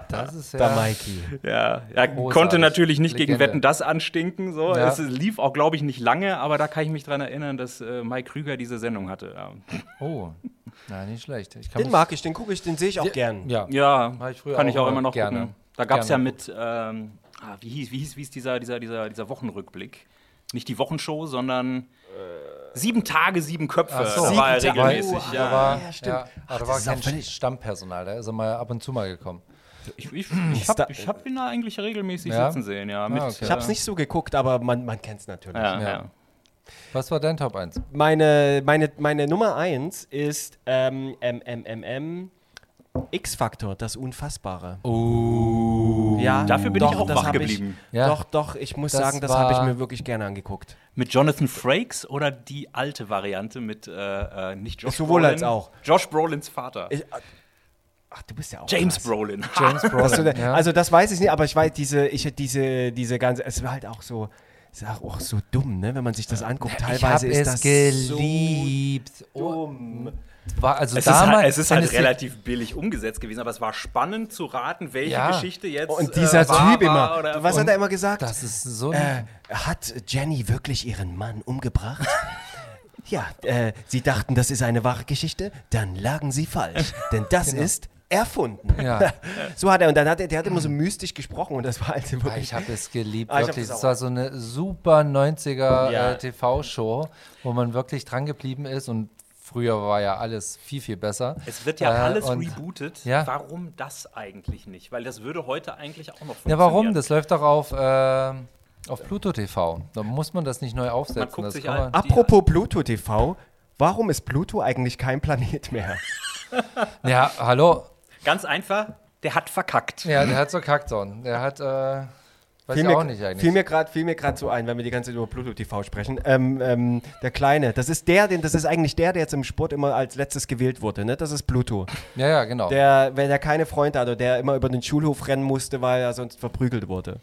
Das ist ja. der Mikey. Ja, er Großartig. konnte natürlich nicht gegen Legende. Wetten das anstinken. So. Ja. Es lief auch, glaube ich, nicht lange, aber da kann ich mich dran erinnern, dass äh, Mike Krüger diese Sendung hatte. Ja, Oh, na, nicht schlecht. Ich kann Den mag ich, den gucke ich, den sehe ich auch gern. Ja. ja ich kann ich auch auch immer noch gerne. gucken. Da gab es ja mit, ähm, ah, wie, hieß, wie, hieß, wie hieß dieser, dieser, dieser, dieser Wochenrückblick? Nicht die Wochenshow, sondern Sieben Tage, sieben Köpfe. Ach so. Da war er Sieben Tage- regelmäßig. Da ja. war, ja, stimmt. ja, aber Ach, da das war ist ja kein völlig- Stammpersonal, da ist er mal ab und zu mal gekommen. Ich, ich, ich habe ich hab ihn da eigentlich regelmäßig Ja? sitzen sehen, ja. Mit, Ah, okay. Ich habe es nicht so geguckt, aber man, man kennt es natürlich. Ja, Ja. ja. Was war dein Top 1? Meine, meine, meine Nummer 1 ist ähm, MMMM X-Factor, das Unfassbare. Oh. Ja, Dafür bin ich auch das wach geblieben. Ich, Ja. Doch, doch, ich muss Das sagen, das habe ich mir wirklich gerne angeguckt. Mit Jonathan Frakes oder die alte Variante mit äh, äh, nicht Josh Sowohl Brolin, als auch. Josh Brolins Vater. Ich, ach, du bist ja auch James krass. Brolin. (laughs) James Brolin. du, da- ja. Also das weiß ich nicht, aber ich weiß, diese, ich diese, diese ganze, es war halt auch so, es ist auch so dumm, ne, wenn man sich das anguckt. ich Teilweise habe ist es das geliebt. so Oh, dumm. War also Es ist, damals. halt, es ist halt relativ billig umgesetzt gewesen, aber es war spannend zu raten, welche Ja. Geschichte jetzt Und dieser äh, wahr Typ immer, war oder was hat er immer gesagt? Das ist so. Äh, hat Jenny wirklich ihren Mann umgebracht? (laughs) ja, äh, sie dachten, das ist eine wahre Geschichte, dann lagen sie falsch, (laughs) denn das ist erfunden. Genau. Ja. (laughs) So hat er, und dann hat er, der hat immer so mystisch gesprochen und das war halt Ah, wirklich. Ich habe es geliebt, Ah, wirklich. das Es war so eine super 90er Ja. äh, TV-Show, wo man wirklich dran geblieben ist und früher war ja alles viel, viel besser. Es wird ja Äh, alles und- rebootet. Ja. Warum das eigentlich nicht? Weil das würde heute eigentlich auch noch Ja, funktionieren. warum? Das läuft doch auf, äh, auf Pluto TV. Da muss man das nicht neu aufsetzen. guckt das sich kann an- man, Apropos Pluto TV, warum ist Pluto eigentlich kein Planet mehr? (laughs) (laughs) ja, hallo. Ganz einfach, der hat verkackt. Ja, der hat so Kackton. Der hat, äh, weiß Fiel auch nicht eigentlich. fiel mir gerade fiel mir so ein, wenn wir die ganze Zeit über Pluto TV sprechen. Ähm, ähm, der Kleine, das ist der, den, das ist eigentlich der, der jetzt im Sport immer als letztes gewählt wurde, ne? Das ist Pluto. ja, ja, genau. Der, wenn er keine Freunde hatte, der immer über den Schulhof rennen musste, weil er sonst verprügelt wurde.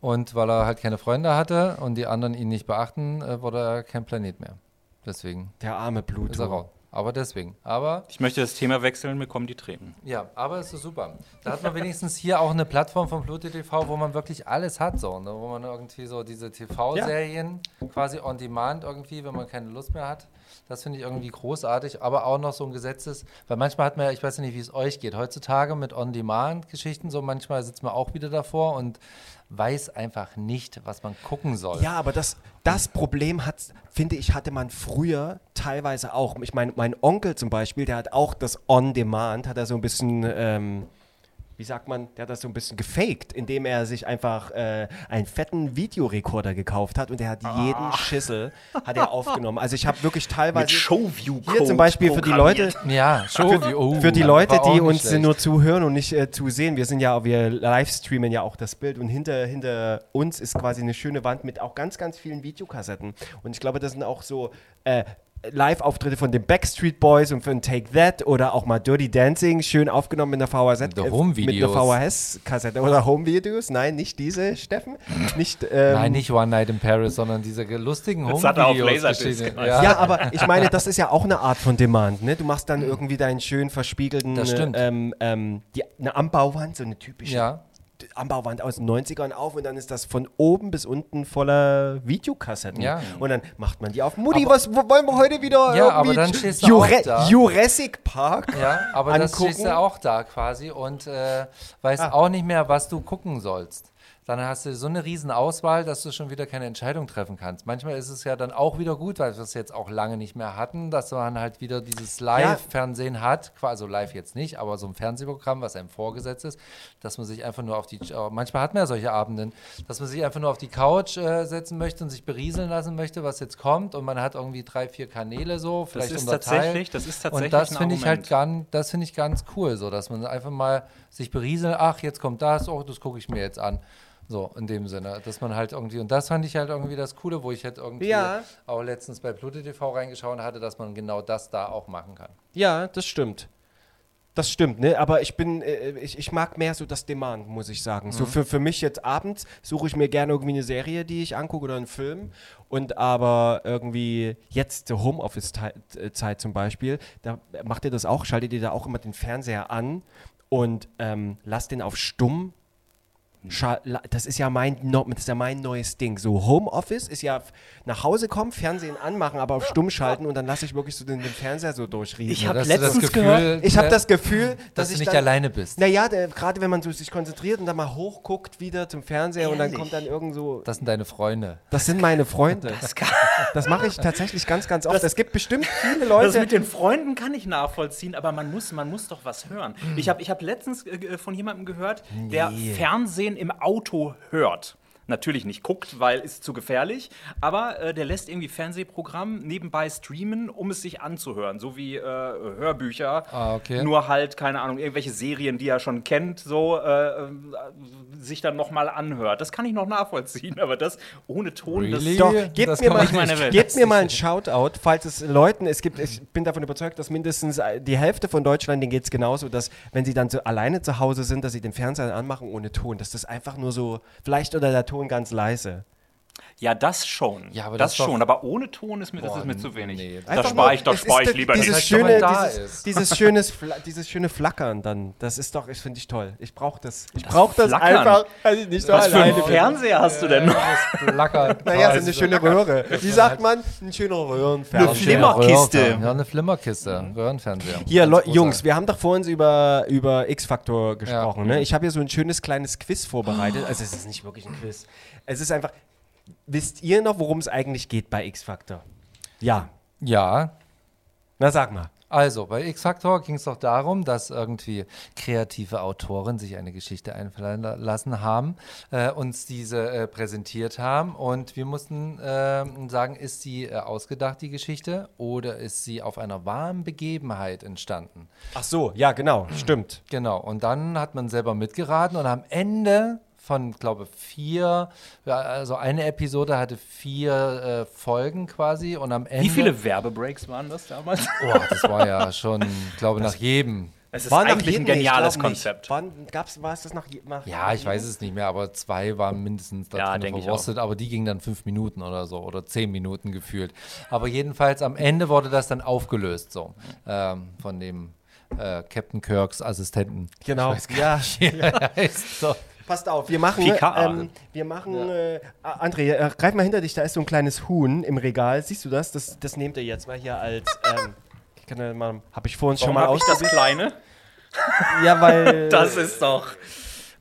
Und weil er halt keine Freunde hatte und die anderen ihn nicht beachten, äh, wurde er kein Planet mehr. Deswegen Der arme ist er Pluto. raus. Aber deswegen. Aber Ich möchte das Thema wechseln, mir kommen die Tränen. Ja, aber es ist super. Da hat man wenigstens hier auch eine Plattform von Pluto TV, wo man wirklich alles hat, so, ne? wo man irgendwie so diese TV-Serien quasi on demand irgendwie, wenn man keine Lust mehr hat. Das finde ich irgendwie großartig, aber auch noch so ein Gesetzes, weil manchmal hat man ja, ich weiß nicht, wie es euch geht, heutzutage mit On-Demand-Geschichten, so manchmal sitzt man auch wieder davor und weiß einfach nicht, was man gucken soll. Ja, aber das, das Problem hat, finde ich, hatte man früher teilweise auch. Ich meine, mein Onkel zum Beispiel, der hat auch das On-Demand, hat er so ein bisschen, ähm, wie sagt man, der hat das so ein bisschen gefaked, indem er sich einfach äh, einen fetten Videorekorder gekauft hat und der hat jeden Schissel hat er aufgenommen. Also ich habe wirklich teilweise Mit Showview hier zum Beispiel für die Leute, Ja, schon. wie- oh, für die Leute, die uns schlecht. nur zuhören und nicht äh, zusehen, wir sind ja, wir livestreamen ja auch das Bild und hinter, hinter uns ist quasi eine schöne Wand mit auch ganz, ganz vielen Videokassetten. Und ich glaube, das sind auch so äh, Live-Auftritte von den Backstreet Boys und von Take That oder auch mal Dirty Dancing, schön aufgenommen in der VHS. Äh. Mit einer VHS-Kassette oder Home-Videos. Nein, nicht diese, Steffen. Nicht, ähm, Nein, nicht One Night in Paris, sondern diese lustigen Home-Videos. Gemacht. Ja, aber ich meine, das ist ja auch eine Art von Demand, ne? Du machst dann irgendwie deinen schön verspiegelten, Das stimmt. ähm, ähm, die, eine Anbauwand, so eine typische Ja. Anbauwand aus den 90ern auf und dann ist das von oben bis unten voller Videokassetten. Ja. Und dann macht man die auf. Mutti, was wo- wollen wir heute wieder Ja, aber dann stehst du Jure auch da. Jurassic Park Ja, aber das angucken? stehst du auch da quasi und äh, weißt Ah. auch nicht mehr, was du gucken sollst. Dann hast du so eine riesen Auswahl, dass du schon wieder keine Entscheidung treffen kannst. Manchmal ist es ja dann auch wieder gut, weil wir es jetzt auch lange nicht mehr hatten, dass man halt wieder dieses Live-Fernsehen hat, also live jetzt nicht, aber so ein Fernsehprogramm, was einem vorgesetzt ist, dass man sich einfach nur auf die, äh, manchmal hat man ja solche Abenden, dass man sich einfach nur auf die Couch äh, setzen möchte und sich berieseln lassen möchte, was jetzt kommt und man hat irgendwie drei, vier Kanäle so, vielleicht ist unterteilt. tatsächlich- das ist tatsächlich Und das finde ich halt ganz, das finde ich ganz cool, so dass man einfach mal sich berieselt, ach, jetzt kommt das, oh, das gucke ich mir jetzt an. So, in dem Sinne, dass man halt irgendwie, und das fand ich halt irgendwie das Coole, wo ich halt irgendwie Ja. auch letztens bei Pluto TV reingeschaut hatte, dass man genau das da auch machen kann. Ja, das stimmt. Das stimmt, ne? Aber ich bin, äh, ich, ich mag mehr so das Demand, muss ich sagen. Mhm. So für, für mich jetzt abends suche ich mir gerne irgendwie eine Serie, die ich angucke oder einen Film. Und aber irgendwie jetzt zur Homeoffice-Zeit zum Beispiel, da macht ihr das auch, schaltet ihr da auch immer den Fernseher an und ähm, lasst den auf stumm. Scha- Das ist ja mein, das ist ja mein neues Ding. So Homeoffice ist ja nach Hause kommen, Fernsehen anmachen, aber auf stumm schalten und dann lasse ich wirklich so den, den Fernseher so durchriechen. Ich habe das letztens Gefühl, gehört, Ich habe äh, das Gefühl, dass, dass, ich nicht dann, alleine bist. Naja, gerade wenn man so sich konzentriert und dann mal hochguckt wieder zum Fernseher und dann Ehrlich? kommt dann irgend so. Das sind deine Freunde. Das sind meine Freunde. Das (laughs) mache ich tatsächlich ganz, ganz oft. es gibt bestimmt (laughs) viele Leute. Das mit den Freunden kann ich nachvollziehen, aber man muss, man muss doch was hören. Ich habe ich hab letztens äh, von jemandem gehört, der Fernsehen im Auto hört. Natürlich nicht guckt, weil ist zu gefährlich, aber äh, der lässt irgendwie Fernsehprogramm nebenbei streamen, um es sich anzuhören, so wie äh, Hörbücher. Ah, okay. Nur halt, keine Ahnung, irgendwelche Serien, die er schon kennt, so äh, äh, sich dann nochmal anhört. Das kann ich noch nachvollziehen, aber das ohne Ton, Really? das Doch, Das gebt kann mir, mal, nicht meine Welt. gebt mir mal einen Shoutout, falls es Leuten, es gibt, ich bin davon überzeugt, dass mindestens die Hälfte von Deutschland, denen geht es genauso, dass wenn sie dann so alleine zu Hause sind, dass sie den Fernseher anmachen ohne Ton, dass das einfach nur so, vielleicht oder der Ton ganz leise. Ja, das schon. Ja, aber das, das schon. Aber ohne Ton ist mir, das Boah, ist mir zu wenig. nee. da spare ich, da spare ist ich lieber dieses nicht. schöne, da dieses, ist. dieses, schönes, dieses schöne Flackern dann. Das ist doch, ich finde ich toll. Ich brauche das. Ich brauche das Flackern? einfach, ich nicht so Was für einen. Fernseher hast du denn noch? Flacker. (laughs) Naja, so eine schöne Röhre. Wie sagt man? Ein schöner Röhrenfernseher. Eine Flimmerkiste. Ja, eine Flimmerkiste. Röhrenfernseher. Hier, Ganz Leu- großer. Jungs, wir haben doch vorhin über, über X-Factor gesprochen. Ne? Ich habe hier so ein schönes kleines Quiz vorbereitet. Also es ist nicht wirklich ein Quiz. Es ist einfach, wisst ihr noch, worum es eigentlich geht bei X-Factor? Ja. Ja, Na sag mal. Also, bei X-Factor ging es doch darum, dass irgendwie kreative Autoren sich eine Geschichte einfallen la- lassen haben, äh, uns diese äh, präsentiert haben und wir mussten ähm, sagen, ist sie äh, ausgedacht, die Geschichte, oder ist sie auf einer wahren Begebenheit entstanden? Ach so, ja, genau, stimmt. Genau, und dann hat man selber mitgeraten und am Ende von, glaube vier, also eine Episode hatte vier äh, Folgen quasi und am Ende... Wie viele Werbebreaks waren das damals? (laughs) Oh, das war ja schon, glaube nach jedem. Es ist War eigentlich ein ich geniales nicht. Konzept. Wann gab's, war es das nach, je- nach Ja, ich weiß es nicht mehr, aber zwei waren mindestens da Ja, drin denke ich verrostet, aber die gingen dann fünf Minuten oder so oder zehn Minuten gefühlt. Aber jedenfalls am Ende wurde das dann aufgelöst so ähm, von dem äh, Captain Kirks Assistenten. Genau, ja. (laughs) Heißt so. Passt auf, wir machen, ähm, wir machen, äh, André, äh, greif mal hinter dich, da ist so ein kleines Huhn im Regal. Siehst du das? Das, das nehmt ihr jetzt mal hier als, ähm, ich kann ja mal, habe ich vorhin schon Warum mal habe ich das kleine? Ja, weil, (laughs) Das ist doch.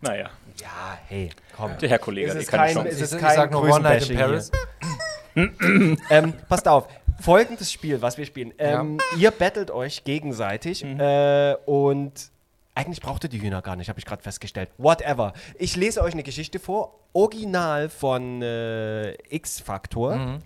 Naja, ja, hey, komm. der Herr Kollege, Es ist keine kein- es Ich, ist ich kein sag nur One Night in Paris. (clears throat) Ähm, passt auf, folgendes Spiel, was wir spielen. Ähm, Ihr battelt euch gegenseitig äh, und eigentlich braucht ihr die Hühner gar nicht, habe ich gerade festgestellt. Whatever. Ich lese euch eine Geschichte vor, original von äh, X-Factor.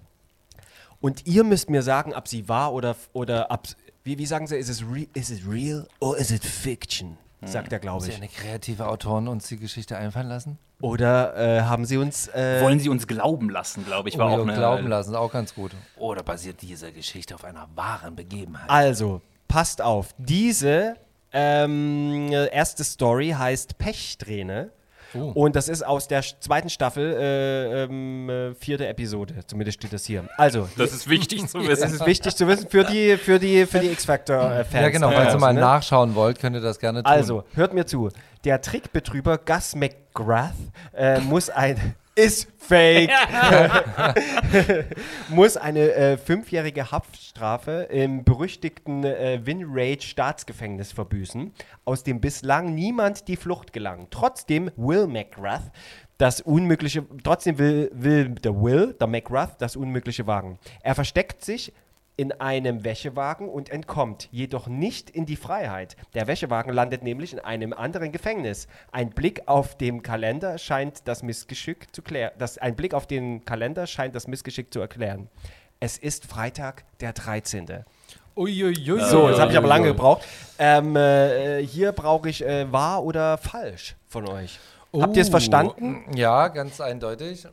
Und ihr müsst mir sagen, ob sie wahr oder, oder ob, wie, wie sagen sie, ist es, re is it real or is it fiction? Sagt er, glaube Sie ich. eine kreative Autorin uns die Geschichte einfallen lassen? Oder äh, haben sie uns. Äh, Wollen Sie uns glauben lassen, glaube ich, war Oder auch eine. glauben lassen, auch ganz gut. Oder basiert diese Geschichte auf einer wahren Begebenheit? Also, passt auf. Diese ähm, erste Story heißt Pechsträhne. Oh. Und das ist aus der zweiten Staffel, äh, ähm, äh, vierte Episode. Zumindest steht das hier. Also, Das ist wichtig zu (laughs) wissen. ist wichtig zu wissen für die, für die, für die X-Factor-Fans. ja, genau, falls ihr draußen, mal ne? nachschauen wollt, könnt ihr das gerne tun. Also, hört mir zu. Der Trickbetrüger Gus McGrath äh, muss ein. Ist fake. (laughs) muss eine äh, fünfjährige Haftstrafe im berüchtigten äh, Winrage Staatsgefängnis verbüßen, aus dem bislang niemand die Flucht gelang. Trotzdem will McGrath das Unmögliche, trotzdem will, will der Will, der McGrath, das Unmögliche wagen. Er versteckt sich in einem Wäschewagen und entkommt, jedoch nicht in die Freiheit. Der Wäschewagen landet nämlich in einem anderen Gefängnis. Ein Blick auf den Kalender scheint das Missgeschick zu klären. Das, ein Blick auf den Kalender scheint das Missgeschick zu erklären. Es ist Freitag, der 13. Uiuiui. So, das habe ich aber lange gebraucht. Ähm, äh, hier brauche ich äh, wahr oder falsch von euch. Habt ihr es Oh, verstanden? Ja, ganz eindeutig.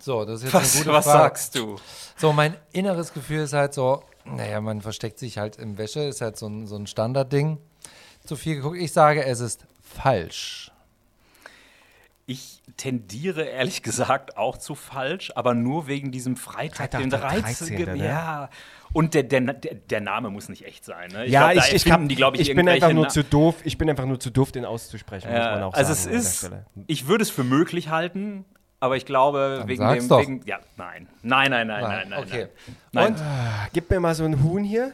So, das ist jetzt Was, eine gute was Frage. sagst du? So, mein inneres Gefühl ist halt so, naja, man versteckt sich halt im Wäsche, ist halt so ein, so ein Standardding. Zu viel geguckt. Ich sage, es ist falsch. Ich tendiere ehrlich gesagt auch zu falsch, aber nur wegen diesem Freitag, Freitag den der 13. 13., ne? Ja. Und der, der, der, Name muss nicht echt sein. Ne? ja, glaub, ich, ich, hab, die, ich, ich bin einfach nur Na- zu doof. Ich bin einfach nur zu doof, den auszusprechen, Ja, also es ist, ich würde es für möglich halten, aber ich glaube, Dann wegen sag's dem, doch. wegen, ja, nein. Nein, nein, nein, nein, nein. okay. Nein. Und? Gib mir mal so ein Huhn hier.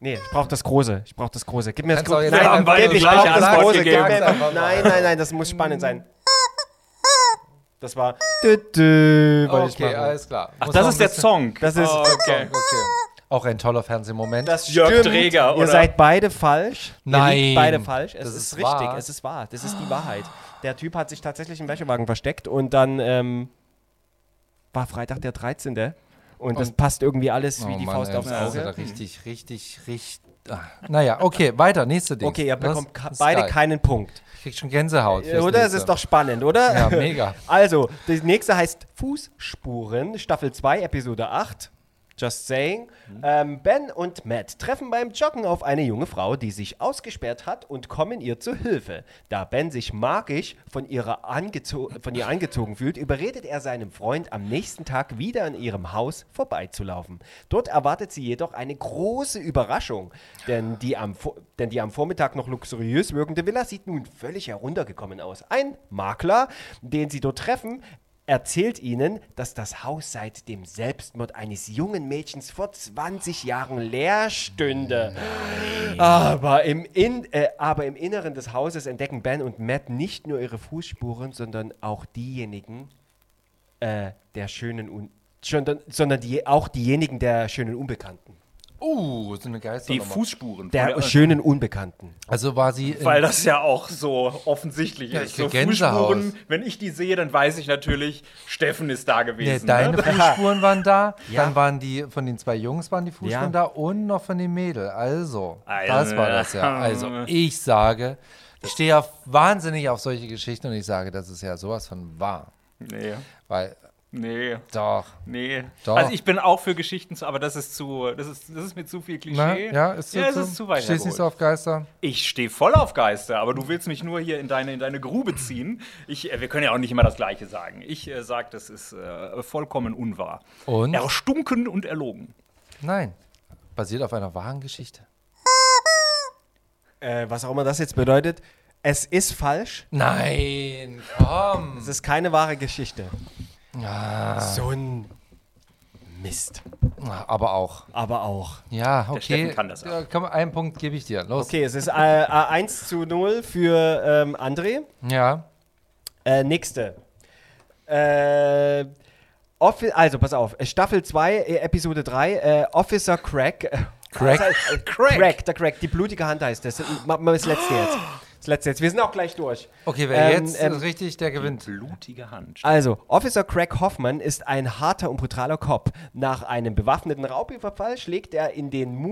Nee, ich brauche das große. Ich brauche das große. Gib mir das große. beide gib, die ich gleiche brauch das große. Nein, nein, nein, das muss spannend sein. Das war. Dü, dü, Okay, alles klar. Ach, das ist der Song. Das ist. Oh, okay. (laughs) Okay. Auch ein toller Fernsehmoment. Das Jörg stimmt. Träger, Ihr oder? seid beide falsch. Ihr Nein. liegt beide falsch. Es Das ist, ist richtig. wahr. Es ist wahr. Das ist die Wahrheit. Der Typ hat sich tatsächlich im Wäschewagen versteckt und dann ähm, war Freitag der 13. Und, das passt irgendwie alles wie Oh die Mann, Faust ey, aufs Auge. richtig, richtig, richtig. Ah. Naja, okay, weiter, nächste Ding. Okay, ihr Das bekommt beide geil. keinen Punkt. Ich krieg schon Gänsehaut. fürs Oder? Es ist doch spannend, oder? Ja, mega. (laughs) Also, das nächste heißt Fußspuren, Staffel 2, Episode 8. Just saying. Ähm, ben und Matt treffen beim Joggen auf eine junge Frau, die sich ausgesperrt hat und kommen ihr zu Hilfe. Da Ben sich magisch von, ihrer von ihr angezogen fühlt, überredet er seinem Freund, am nächsten Tag wieder an ihrem Haus vorbeizulaufen. Dort erwartet sie jedoch eine große Überraschung, denn die am, denn die am Vormittag noch luxuriös wirkende Villa sieht nun völlig heruntergekommen aus. Ein Makler, den sie dort treffen, erzählt ihnen, dass das Haus seit dem Selbstmord eines jungen Mädchens vor 20 Jahren leer stünde. Aber im, In äh, aber im Inneren des Hauses entdecken Ben und Matt nicht nur ihre Fußspuren, sondern auch diejenigen äh, der schönen Un sondern, sondern die, auch diejenigen der schönen Unbekannten. Uh, so eine Die Geisternummer. Fußspuren. Der Von schönen Unbekannten. Also war sie. in- weil das ja auch so offensichtlich Ja, ist. So. Fußspuren, wenn ich die sehe, dann weiß ich natürlich, Steffen ist da Nee, gewesen. deine ne? Fußspuren waren da, (laughs) Ja. dann waren die von den zwei Jungs waren die Fußspuren Ja. da und noch von dem Mädel. Also, Also, das war das ja. Also, ich sage, ich stehe ja wahnsinnig auf solche Geschichten und ich sage, das ist ja sowas von wahr. Nee, Weil, nee, doch. nee. Doch. Also ich bin auch für Geschichten zu, aber das ist zu, das ist, das ist mir zu viel Na, Klischee. ja, ist ja, so, es ist zu weit Stehst nicht so auf Geister? Ich stehe voll auf Geister, aber du willst mich nur hier in deine, in deine Grube ziehen. Ich, äh, wir können ja auch nicht immer das Gleiche sagen. Ich äh, sage, das ist äh, vollkommen unwahr. Und? Erstunken und erlogen. Nein. Basiert auf einer wahren Geschichte. Äh, was auch immer das jetzt bedeutet. Es ist falsch. Nein, komm. Es ist keine wahre Geschichte. Ah. So ein Mist. Aber auch. Aber auch. Ja, okay. Steffen kann das auch. Ja, komm, einen Punkt gebe ich dir. Los. Okay, es ist äh, äh, 1 zu 0 für ähm, André. Ja. Äh, nächste. Äh, Offi also, pass auf. Staffel 2, äh, Episode 3, äh, Officer Crack. Äh, Crack? (laughs) äh, Crack. der Crack. Die blutige Hand heißt das. Machen wir das letzte jetzt. (gasps) Das letzte jetzt. Wir sind auch gleich durch. Okay, wer Ähm, jetzt ähm, ist richtig, der gewinnt. Blutige Hand. Also, Officer Craig Hoffman ist ein harter und brutaler Cop. Nach einem bewaffneten Raubüberfall schlägt er in den,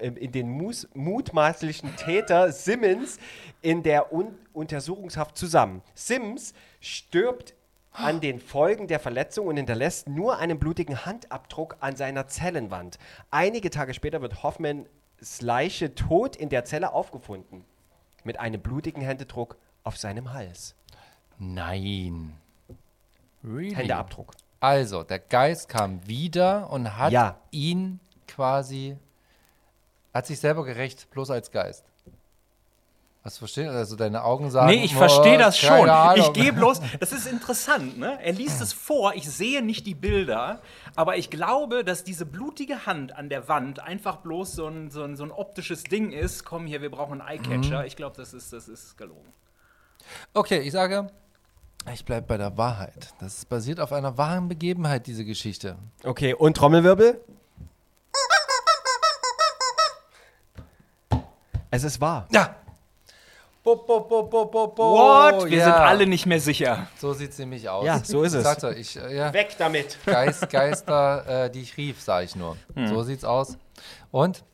in den Mus mutmaßlichen Täter Simmons in der Un Untersuchungshaft zusammen. Sims stirbt an den Folgen der Verletzung und hinterlässt nur einen blutigen Handabdruck an seiner Zellenwand. Einige Tage später wird Hoffmans Leiche tot in der Zelle aufgefunden. Mit einem blutigen Händedruck auf seinem Hals. Nein. Really? Händeabdruck. Also, der Geist kam wieder und hat Ja. ihn quasi, hat sich selber gerecht, bloß als Geist. Was verstehen? Also deine Augen sagen. Nee, ich verstehe das schon. Ahnung. Ich gehe bloß, (laughs) das ist interessant, ne? Er liest es vor, ich sehe nicht die Bilder, aber ich glaube, dass diese blutige Hand an der Wand einfach bloß so ein, so ein, so ein optisches Ding ist. Komm hier, wir brauchen einen Eyecatcher. Mhm. Ich glaube, das ist, das ist gelogen. Okay, ich sage, ich bleibe bei der Wahrheit. Das ist basiert auf einer wahren Begebenheit, diese Geschichte. Okay, und Trommelwirbel? (laughs) Es ist wahr. Ja. Bo, bo, bo, bo, bo, bo. What? Wir ja. sind alle nicht mehr sicher. So sieht es nämlich aus. Ja, so ist es. Sagt er, ich, äh, ja. Weg damit. Geist, Geister, äh, die ich rief, sage ich nur. Hm. So sieht's aus. Und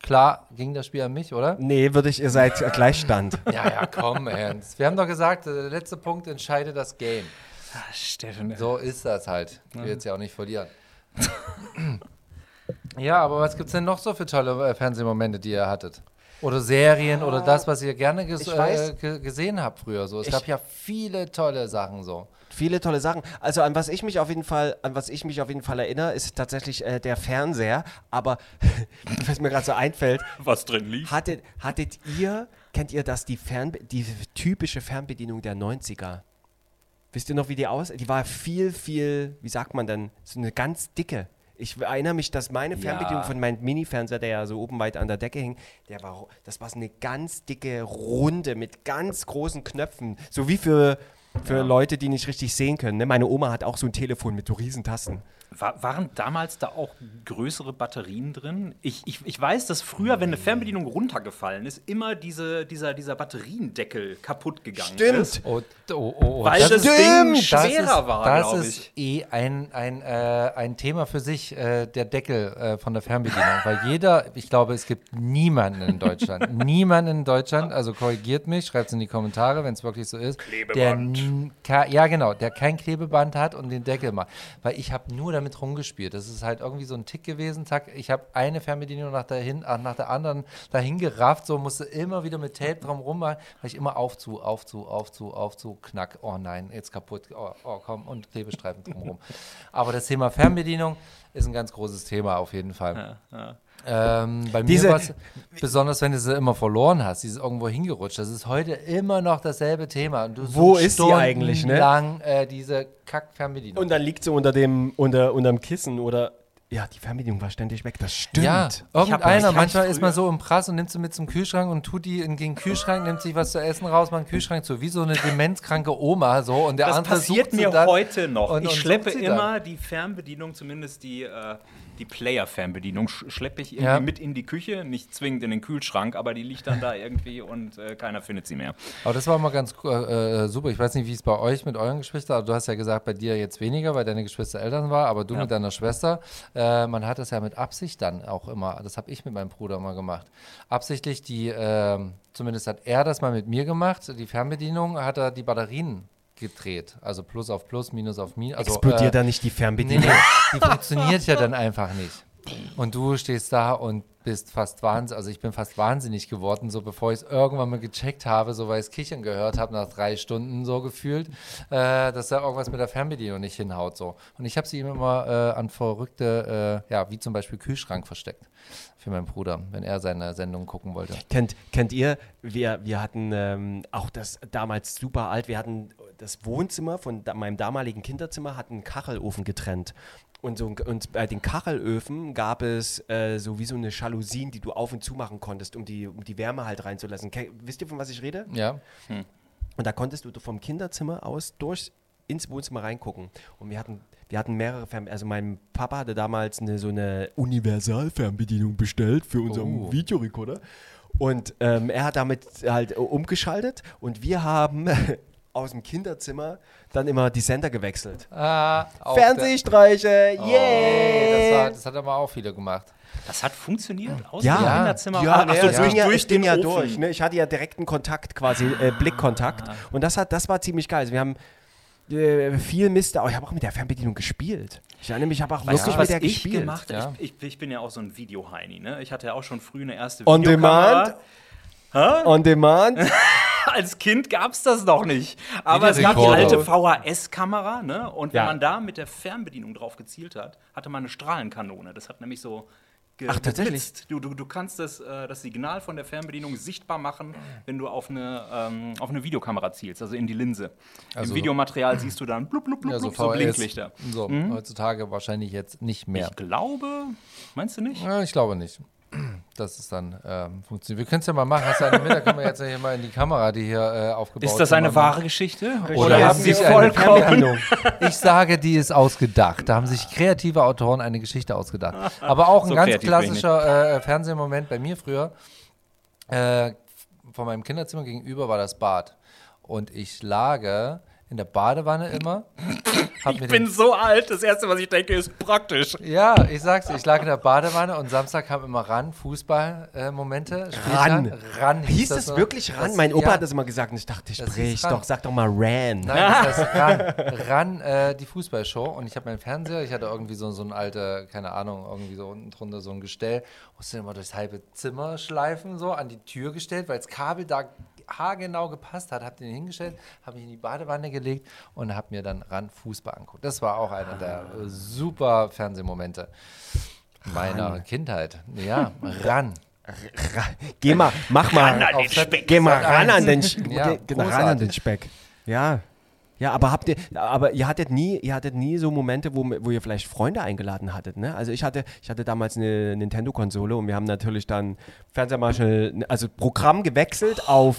klar ging das Spiel an mich, oder? Nee, würde ich, ihr seid Gleichstand. Ja, ja, komm, Ernst. Wir haben doch gesagt, äh, der letzte Punkt entscheidet das Game. Steffen. So ist das halt. Ich will jetzt ja auch nicht verlieren. (laughs) ja, aber was gibt's denn noch so für tolle äh, Fernsehmomente, die ihr hattet? Oder Serien oder das, was ihr gerne ges äh, ge gesehen habt früher. So. Es Ich- gab ja viele tolle Sachen so. Viele tolle Sachen. Also an was ich mich auf jeden Fall, an was ich mich auf jeden Fall erinnere, ist tatsächlich äh, der Fernseher. Aber (laughs) was mir gerade so einfällt, Was drin lief? hattet, hattet ihr, kennt ihr das, die, Fernbe die typische Fernbedienung der 90er? Wisst ihr noch, wie die aus? Die war viel, viel, wie sagt man denn, so eine ganz dicke. Ich erinnere mich, dass meine Fernbedienung von meinem Mini-Fernseher, der ja so oben weit an der Decke hing, der war, das war so eine ganz dicke Runde mit ganz großen Knöpfen. So wie für, für Leute, die nicht richtig sehen können. Ne? Meine Oma hat auch so ein Telefon mit so riesen Tasten. War, waren damals da auch größere Batterien drin? Ich, ich, ich weiß, dass früher, wenn eine Fernbedienung runtergefallen ist, immer diese, dieser, dieser Batteriendeckel kaputt gegangen ist. Oh, oh, oh, oh. Weil das, stimmt. Ding Das schwerer ist, war, Das glaube ist ich. eh ein, ein, äh, ein Thema für sich, äh, der Deckel äh, von der Fernbedienung. Weil jeder, ich glaube, es gibt niemanden in Deutschland, (laughs) niemanden in Deutschland, also korrigiert mich, schreibt es in die Kommentare, wenn es wirklich so ist, der Klebeband. ka- ja genau, der kein Klebeband hat und den Deckel macht. Weil ich habe nur damit rumgespielt. Das ist halt irgendwie so ein Tick gewesen. Zack, ich habe eine Fernbedienung nach der, hin, nach der anderen dahin gerafft, so musste immer wieder mit Tape drum rum, weil ich immer auf zu, auf zu, auf zu, auf zu, knack, oh nein, jetzt kaputt, oh, oh komm, und Klebestreifen drumherum. (laughs) Aber das Thema Fernbedienung ist ein ganz großes Thema auf jeden Fall. Ja, ja. Ähm, bei Diese- mir war es besonders, wenn du sie immer verloren hast, dieses irgendwo hingerutscht. Das ist heute immer noch dasselbe Thema. Und du Wo suchst ist sie eigentlich, ne? stundenlang, äh, diese Kack-Fernbedienung. Und dann liegt sie unter dem, unter, unterm Kissen oder. Ja, die Fernbedienung war ständig weg. Das stimmt. Ja, irgendeiner, manchmal ist man so im Prass und nimmt sie mit zum Kühlschrank und tut die in den Kühlschrank, nimmt sich was zu essen raus, macht den Kühlschrank zu, wie so eine demenzkranke Oma so und der Das andere passiert sucht sie mir dann heute noch. und- ich und schleppe sie dann. immer die Fernbedienung, zumindest die, äh, die Player-Fernbedienung, sch schleppe ich irgendwie Ja. mit in die Küche, nicht zwingend in den Kühlschrank, aber die liegt dann da irgendwie und äh, keiner findet sie mehr. Aber das war mal ganz äh, äh, super. Ich weiß nicht, wie es bei euch mit euren Geschwistern, aber du hast ja gesagt, bei dir jetzt weniger, weil deine Geschwister Eltern war, aber du Ja. mit deiner Schwester, äh, man hat das ja mit Absicht dann auch immer, das habe ich mit meinem Bruder mal gemacht. Absichtlich die, ähm, zumindest hat er das mal mit mir gemacht, die Fernbedienung, hat er die Batterien gedreht. Also Plus auf Plus, Minus auf Minus. Also, Explodiert äh, da nicht die Fernbedienung? nee, die funktioniert ja dann einfach nicht. Und du stehst da und bist fast wahnsinnig, also ich bin fast wahnsinnig geworden, so bevor ich es irgendwann mal gecheckt habe, so weil ich es kichern gehört habe, nach drei Stunden so gefühlt, äh, dass da irgendwas mit der Fernbedienung nicht hinhaut so. Und ich habe sie immer äh, an verrückte, äh, ja, wie zum Beispiel Kühlschrank versteckt für meinen Bruder, wenn er seine Sendung gucken wollte. Kennt, kennt ihr, wir, wir hatten ähm, auch das damals super alt, wir hatten das Wohnzimmer von da, meinem damaligen Kinderzimmer hat einen Kachelofen getrennt. Und, so, und bei den Kachelöfen gab es äh, so wie so eine Jalousien, die du auf und zu machen konntest, um die, um die Wärme halt reinzulassen. Ke wisst ihr, von was ich rede? Ja, Und da konntest du vom Kinderzimmer aus durch ins Wohnzimmer reingucken. Und wir hatten, wir hatten mehrere Fern also mein Papa hatte damals eine, so eine Universalfernbedienung bestellt für unseren Oh. Videorekorder. Und ähm, er hat damit halt äh, umgeschaltet und wir haben (laughs) aus dem Kinderzimmer dann immer die Sender gewechselt. ah, Fernsehstreiche, Oh, yeah! das, war, das hat aber auch viele gemacht. Das hat funktioniert aus Ja. dem Ja. Kinderzimmer. Ja, Ach so, es durch, ging ja, durch den ja Ofen. durch. Ne? Ich hatte ja direkten Kontakt, quasi äh, Blickkontakt. Und das, hat, das war ziemlich geil. Also wir haben äh, viel Mist, aber ich habe auch mit der Fernbedienung gespielt. Ich erinnere mich, ich habe auch Weißt wirklich mit der ich gespielt. gemacht Ja. habe? Ich, ich, ich bin ja auch so ein Videoheini. Ne? Ich hatte ja auch schon früh eine erste On Videokamera. Demand? On demand? (laughs) Als Kind gab es das noch nicht. Aber es gab die alte VHS-Kamera, ne? Und wenn Ja. man da mit der Fernbedienung drauf gezielt hat, hatte man eine Strahlenkanone. Das hat nämlich so. ge- Ach, tatsächlich? Du, du, du kannst das, äh, das Signal von der Fernbedienung sichtbar machen, wenn du auf eine, ähm, auf eine Videokamera zielst, also in die Linse. Also- Im Videomaterial siehst du dann blub, blub, blub, Ja, so blub, so. Blinklichter. So, heutzutage wahrscheinlich jetzt nicht mehr. Ich glaube, meinst du nicht? Ja, ich glaube nicht. Dass es dann ähm, funktioniert. Wir können es ja mal machen. Hast du eine mit? Da können wir jetzt ja hier mal in die Kamera, die hier äh, aufgebaut Ist das sind, eine wahre Geschichte? Oder Oder haben sie vollkommen. Ich sage, die ist ausgedacht. Da haben sich kreative Autoren eine Geschichte ausgedacht. Aber auch ein So ganz klassischer äh, Fernsehmoment bei mir früher. Äh, von meinem Kinderzimmer gegenüber war das Bad. Und ich lag in der Badewanne immer. (laughs) Hab Ich mir bin so alt, das erste, was ich denke, ist praktisch. ja, ich sag's ich lag in der Badewanne und Samstag kam immer ran, Fußball-Momente. Ran. Ran Hieß das so. wirklich ran? Das- mein Opa ja. hat das immer gesagt und ich dachte, Das sprich hieß doch, sag doch mal ran. Nein, das heißt (laughs) ran, ran äh, die Fußballshow und ich habe meinen Fernseher, ich hatte irgendwie so, so ein alter, keine Ahnung, irgendwie so unten drunter so ein Gestell, musste immer durchs halbe Zimmer schleifen, so an die Tür gestellt, weil das Kabel da haargenau gepasst hat, habe den hingestellt, habe mich in die Badewanne gelegt und habe mir dann ran Fußball angeguckt. Das war auch einer der äh, super Fernsehmomente meiner Kindheit. Ja, ran. Ra- Geh mal, mach (laughs) mal. an den Speck. Geh mal ran an den. Sch Ja, geh ran an den Speck. Ja. Ja, aber habt ihr, aber ihr hattet nie, ihr hattet nie so Momente, wo, wo ihr vielleicht Freunde eingeladen hattet, ne? Also ich hatte, ich hatte damals eine Nintendo-Konsole und wir haben natürlich dann Fernseher mal schnell, also Programm gewechselt auf,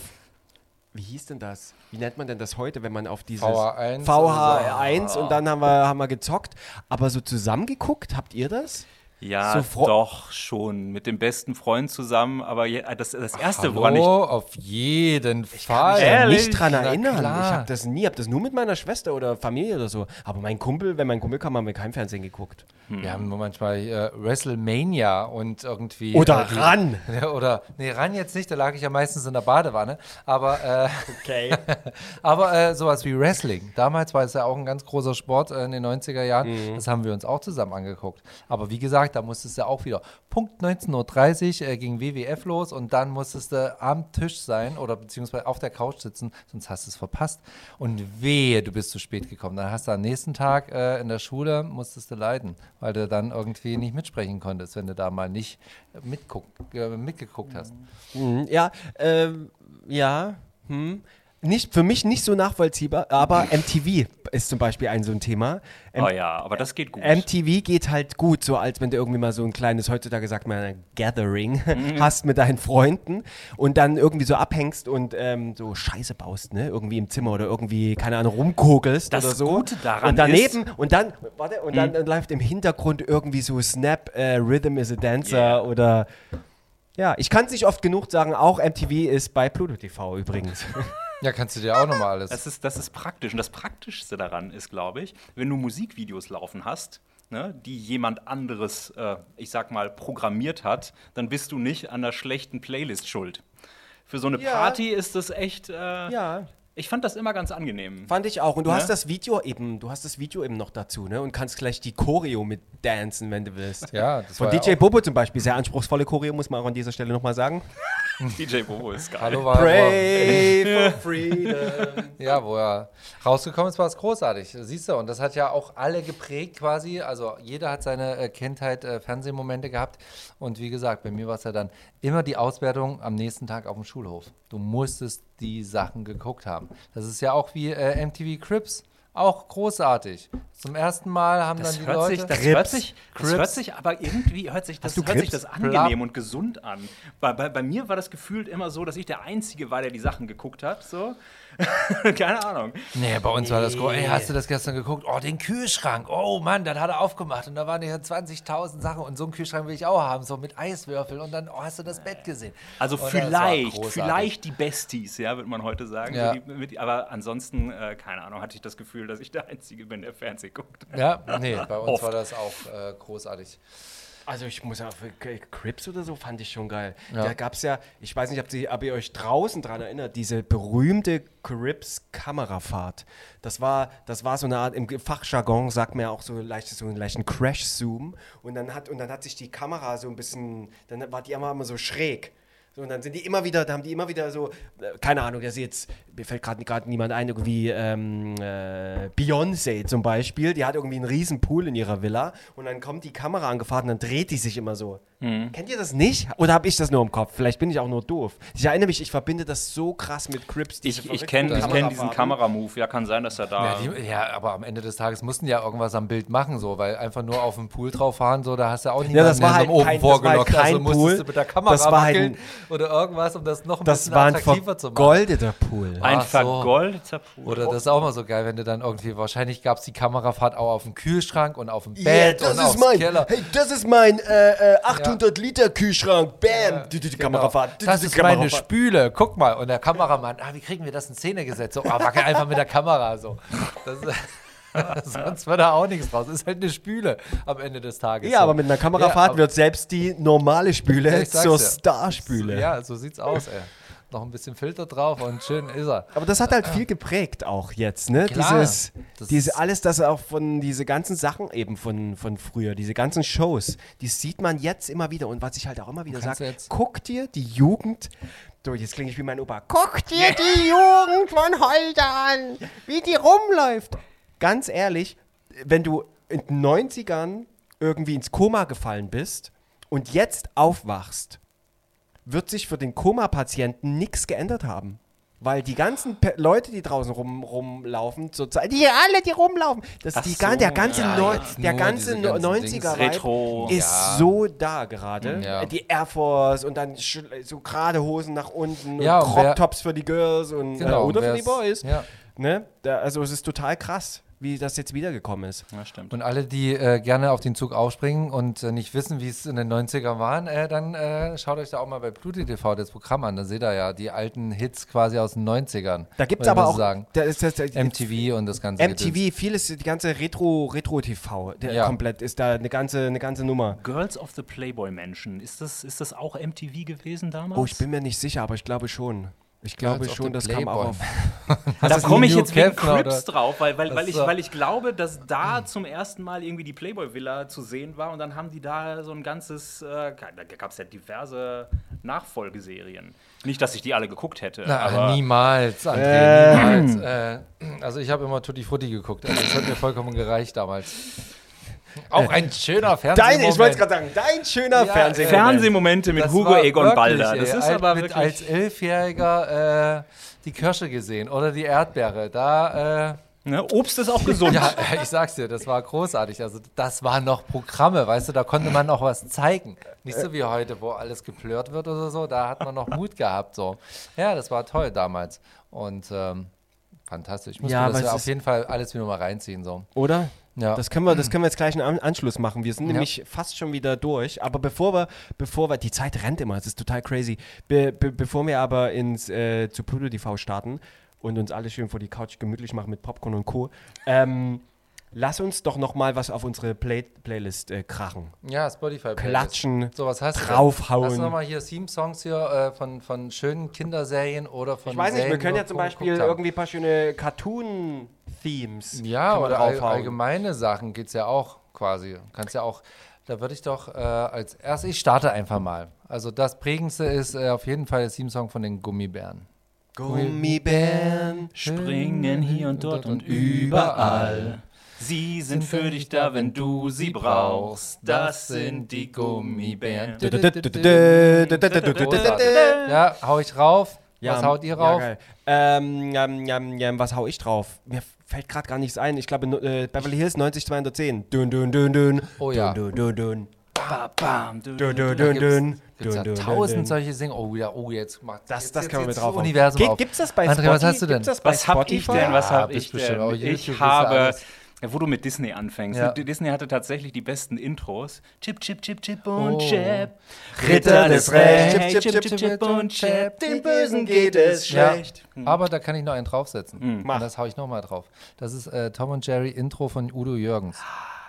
wie hieß denn das? Wie nennt man denn das heute, wenn man auf dieses VH1 VH1 und dann haben wir, haben wir gezockt, aber so zusammengeguckt, habt ihr das? Ja, So doch schon. Mit dem besten Freund zusammen. Aber je, äh, das, das erste, Hallo, woran ich. auf jeden Fall. Ich kann mich Ehrlich? nicht dran erinnern. Ich habe das nie, habe das nur mit meiner Schwester oder Familie oder so. Aber mein Kumpel, wenn mein Kumpel kam, haben wir kein Fernsehen geguckt. Wir haben nur manchmal äh, WrestleMania und irgendwie. Oder äh, die- ran. (laughs) Oder, nee, ran jetzt nicht, da lag ich ja meistens in der Badewanne. Aber, äh, Okay. (laughs) aber äh, sowas wie Wrestling. Damals war es ja auch ein ganz großer Sport äh, in den 90er Jahren. Mhm. Das haben wir uns auch zusammen angeguckt. Aber wie gesagt, da musstest du auch wieder Punkt 19.30 Uhr äh, ging WWF los und dann musstest du am Tisch sein oder beziehungsweise auf der Couch sitzen, sonst hast du es verpasst. Und wehe, du bist zu spät gekommen. Dann hast du am nächsten Tag äh, in der Schule, musstest du leiden, weil du dann irgendwie nicht mitsprechen konntest, wenn du da mal nicht mitguck, äh, mitgeguckt hast. Mhm, ja, ähm, ja, hm. Nicht, für mich nicht so nachvollziehbar, aber MTV ist zum Beispiel ein so ein Thema. M Oh ja, aber das geht gut. MTV geht halt gut, so als wenn du irgendwie mal so ein kleines, heutzutage sagt man ein Gathering, (laughs) hast mit deinen Freunden und dann irgendwie so abhängst und ähm, so Scheiße baust, ne? Irgendwie im Zimmer oder irgendwie, keine Ahnung, rumkogelst Das oder so. Gute daran und daneben, ist- und dann, warte, und dann, dann läuft im Hintergrund irgendwie so Snap, äh, Rhythm is a Dancer Yeah. oder ja, ich kann es nicht oft genug sagen, auch MTV ist bei Pluto TV übrigens. (laughs) Ja, kannst du dir auch nochmal alles. Das ist, das ist praktisch. Und das Praktischste daran ist, glaube ich, wenn du Musikvideos laufen hast, ne, die jemand anderes, äh, ich sag mal, programmiert hat, dann bist du nicht an der schlechten Playlist schuld. Für so eine Ja. Party ist das echt. Äh, ja. Ich fand das immer ganz angenehm. Fand ich auch. Und du Ne? hast das Video eben, du hast das Video eben noch dazu, ne? Und kannst gleich die Choreo mit dancen, wenn du willst. ja, das Von war ja DJ auch- Bobo zum Beispiel, sehr anspruchsvolle Choreo, muss man auch an dieser Stelle nochmal sagen. (laughs) DJ Bobo ist geil. Hallo war, Pray for freedom. (laughs) Ja, wo er rausgekommen ist, war es großartig. Siehst du, und das hat ja auch alle geprägt quasi. Also jeder hat seine äh, Kindheit äh, Fernsehmomente gehabt. Und wie gesagt, bei mir war es ja dann immer die Auswertung am nächsten Tag auf dem Schulhof. Du musstest die Sachen geguckt haben. Das ist ja auch wie äh, MTV Crips. Auch großartig. Zum ersten Mal haben Das dann die hört, Leute. sich, das, Crips. hört sich, das Crips. hört sich aber irgendwie hört sich das, du hört sich das angenehm und gesund an. Bei, bei, bei mir war das gefühlt immer so, dass ich der Einzige war, der die Sachen geguckt hat. So. (laughs) Keine Ahnung. Nee, bei uns war das groß. Ey, hast du das gestern geguckt? Oh, den Kühlschrank. Oh Mann, dann hat er aufgemacht und da waren ja 20.000 Sachen und so einen Kühlschrank will ich auch haben, so mit Eiswürfeln und dann oh, hast du das Bett gesehen. Also Und war vielleicht, vielleicht die Besties, ja, würde man heute sagen. Ja. Aber ansonsten, äh, keine Ahnung, hatte ich das Gefühl, dass ich der Einzige bin, der Fernsehen guckt. Ja, nee, bei (laughs) uns Oft. war das auch äh, großartig. Also ich muss K- Crips oder so fand ich schon geil. Ja. Da gab es ja, ich weiß nicht, ob, Sie, ob ihr euch draußen dran erinnert, diese berühmte Crips-Kamerafahrt. Das war, das war so eine Art, im Fachjargon sagt man ja auch so, leicht, so einen leichten Crash-Zoom. Und dann, hat, und dann hat sich die Kamera so ein bisschen, dann war die immer, immer so schräg. So, und dann sind die immer wieder, da haben die immer wieder so, äh, keine Ahnung, dass jetzt, mir fällt gerade gerade niemand ein, irgendwie ähm, äh, Beyoncé zum Beispiel, die hat irgendwie einen riesen Pool in ihrer Villa und dann kommt die Kamera angefahren und dann dreht die sich immer so. Kennt ihr das nicht? Oder habe ich das nur im Kopf? Vielleicht bin ich auch nur doof. Ich erinnere mich, ich verbinde das so krass mit Crips. diese Ich, ich kenne ich kenn diesen. Kameramove. Ja, kann sein, dass er da. Ja, die, ja, aber am Ende des Tages mussten die ja irgendwas am Bild machen, so, weil einfach nur auf dem Pool drauf fahren, so, da hast du auch niemanden Ja, das war halt Ofen kein- das war halt vorgelockt. also kein musstest Pool. du mit der Kamera Das war halt ein- oder irgendwas, um das noch ein Das bisschen war ein attraktiver zu machen. vergoldeter Pool. ein Ach so. vergoldeter Pool. Oder das ist auch mal so geil, wenn du dann irgendwie, wahrscheinlich gab es die Kamerafahrt auch auf dem Kühlschrank und auf dem Yeah, Bett das und ist aufs mein, Keller. hey, das ist mein äh, äh, 800 Liter Kühlschrank. Bam, die, die, die Kamerafahrt. Das ist meine. Spüle. Guck mal. Und der Kameramann, ah, wie kriegen wir das in Szene gesetzt? So, ah, wackel einfach mit der Kamera so. Das (laughs) sonst wird da auch nichts draus. Ist halt eine Spüle am Ende des Tages. Ja, so. aber mit einer Kamerafahrt Ja, wird selbst die normale Spüle zur. Starspüle. Ja, so sieht's aus, ey. Noch ein bisschen Filter drauf und schön ist er. Aber das hat halt viel geprägt auch jetzt, ne? Klar. Dieses, diese, alles das auch von diese ganzen Sachen eben von, von früher, diese ganzen Shows, die sieht man jetzt immer wieder. Und was ich halt auch immer wieder sage, guck dir die Jugend, so jetzt klinge ich wie mein Opa, guck dir die Jugend von heute an, wie die rumläuft. Ganz ehrlich, wenn du in den 90ern irgendwie ins Koma gefallen bist und jetzt aufwachst, wird sich für den Koma-Patienten nichts geändert haben. Weil die ganzen Pe Leute, die draußen rum, rumlaufen, zurzeit, die alle, die rumlaufen, das Ach die, so, der ganze, ja, Neu- der ganze diese ganzen 90er Dings. Vibe Retro. ist Ja. so da gerade. Ja. Die Air Force und dann so gerade Hosen nach unten Ja, und Crop Tops für die Girls und Genau, äh, oder für die Boys. ja. Ne? Da, also es ist total krass. Wie das jetzt wiedergekommen ist. Ja, stimmt. Und alle, die äh, gerne auf den Zug aufspringen und äh, nicht wissen, wie es in den 90ern waren, äh, dann äh, schaut euch da auch mal bei Pluto TV das Programm an. Da seht ihr ja die alten Hits quasi aus den 90ern. Da gibt es aber auch sagen. da ist das, MTV und das ganze Gedöns. MTV, vieles, die ganze Retro, Retro-TV, der Ja. komplett ist da eine ganze, eine ganze Nummer. Girls of the Playboy Mansion, ist das, ist das auch MTV gewesen damals? Oh, ich bin mir nicht sicher, aber ich glaube schon. Ich glaube of schon, das kam auch Playboy. auf. (laughs) da komme ich jetzt wegen Crips drauf, weil, weil, weil, ich, weil ich glaube, dass da zum ersten Mal irgendwie die Playboy-Villa zu sehen war und dann haben die da so ein ganzes, äh, da gab es ja diverse Nachfolgeserien. Nicht, dass ich die alle geguckt hätte, Na, aber niemals, André, niemals. Äh, also ich habe immer Tutti Frutti geguckt. Also das hat mir vollkommen gereicht damals. Auch ein schöner Fernsehen. Dein, ich wollte gerade sagen, dein schöner Ja, Fernsehen. äh, Fernsehmomente mit Das Hugo Egon Balder. Das ist als- aber mit, wirklich. als Elfjähriger äh, die Kirsche gesehen oder die Erdbeere. Da, äh, ne, Obst ist auch gesund. (laughs) ja, ich sag's dir, das war großartig. Also das waren noch Programme, weißt du, da konnte man noch was zeigen. Nicht so wie heute, wo alles geplört wird oder so. Da hat man noch Mut gehabt. So, ja, das war toll damals und ähm, fantastisch. Ich muss Ja, mir aber das es auf jeden Fall alles wieder mal reinziehen so. Oder? Ja. Das können wir, das (clears throat) können wir jetzt gleich einen An Anschluss machen. Wir sind Ja. nämlich fast schon wieder durch. Aber bevor wir, bevor wir, die Zeit rennt immer, es ist total crazy. Be be bevor wir aber ins äh, zu Pluto TV starten und uns alle schön vor die Couch gemütlich machen mit Popcorn und Co. Ähm, lass uns doch noch mal was auf unsere Play Playlist äh, krachen. Ja, Spotify. Klatschen, So, was hast du? draufhauen. Hast du nochmal hier Theme-Songs hier äh, von, von schönen Kinderserien oder von Ich weiß nicht, wir Serien, können die ja zum wir Beispiel irgendwie ein paar schöne Cartoon-Themes Ja, können wir oder all, allgemeine Sachen geht es ja auch quasi. Kannst ja auch, da würde ich doch äh, als erstes, ich starte einfach mal. Also das prägendste ist äh, auf jeden Fall der Theme-Song von den Gummibären. Gummibären. Springen hier und dort und überall. Sie sind für dich da, wenn du sie brauchst. Das sind die Gummibären. Ja, hau ich rauf. Was haut ihr rauf? Ja, ähm, ähm, ähm, ähm, was hau ich drauf? Mir fällt gerade gar nichts ein. Ich glaube, äh, Beverly Hills 90210. Dün, dün, dün, dün. Oh ja. Dün, dün, dün. Ba, bam, Dün, dün, dün, dün. gibt's ja tausend solche Singen. Oh ja, oh jetzt macht Das, jetzt, das jetzt, können wir mit drauf Universum Gibt, auf. gibt's das bei André, Spotify? was hast du denn? Was hab ich denn? Was Ja, hab ich denn? Ich habe, ja, wo du mit Disney anfängst. Ja. Disney hatte tatsächlich die besten Intros. Chip, Chip, Chip, Chip und Oh. Chip. Ritter des Rechts. Chip, Chip, Chip, Chip und Chip. Den Bösen geht es Ja, schlecht. aber da kann ich noch einen draufsetzen. Hm. Mach. Und das hau ich nochmal drauf. Das ist äh, Tom und Jerry Intro von Udo Jürgens. Vielen,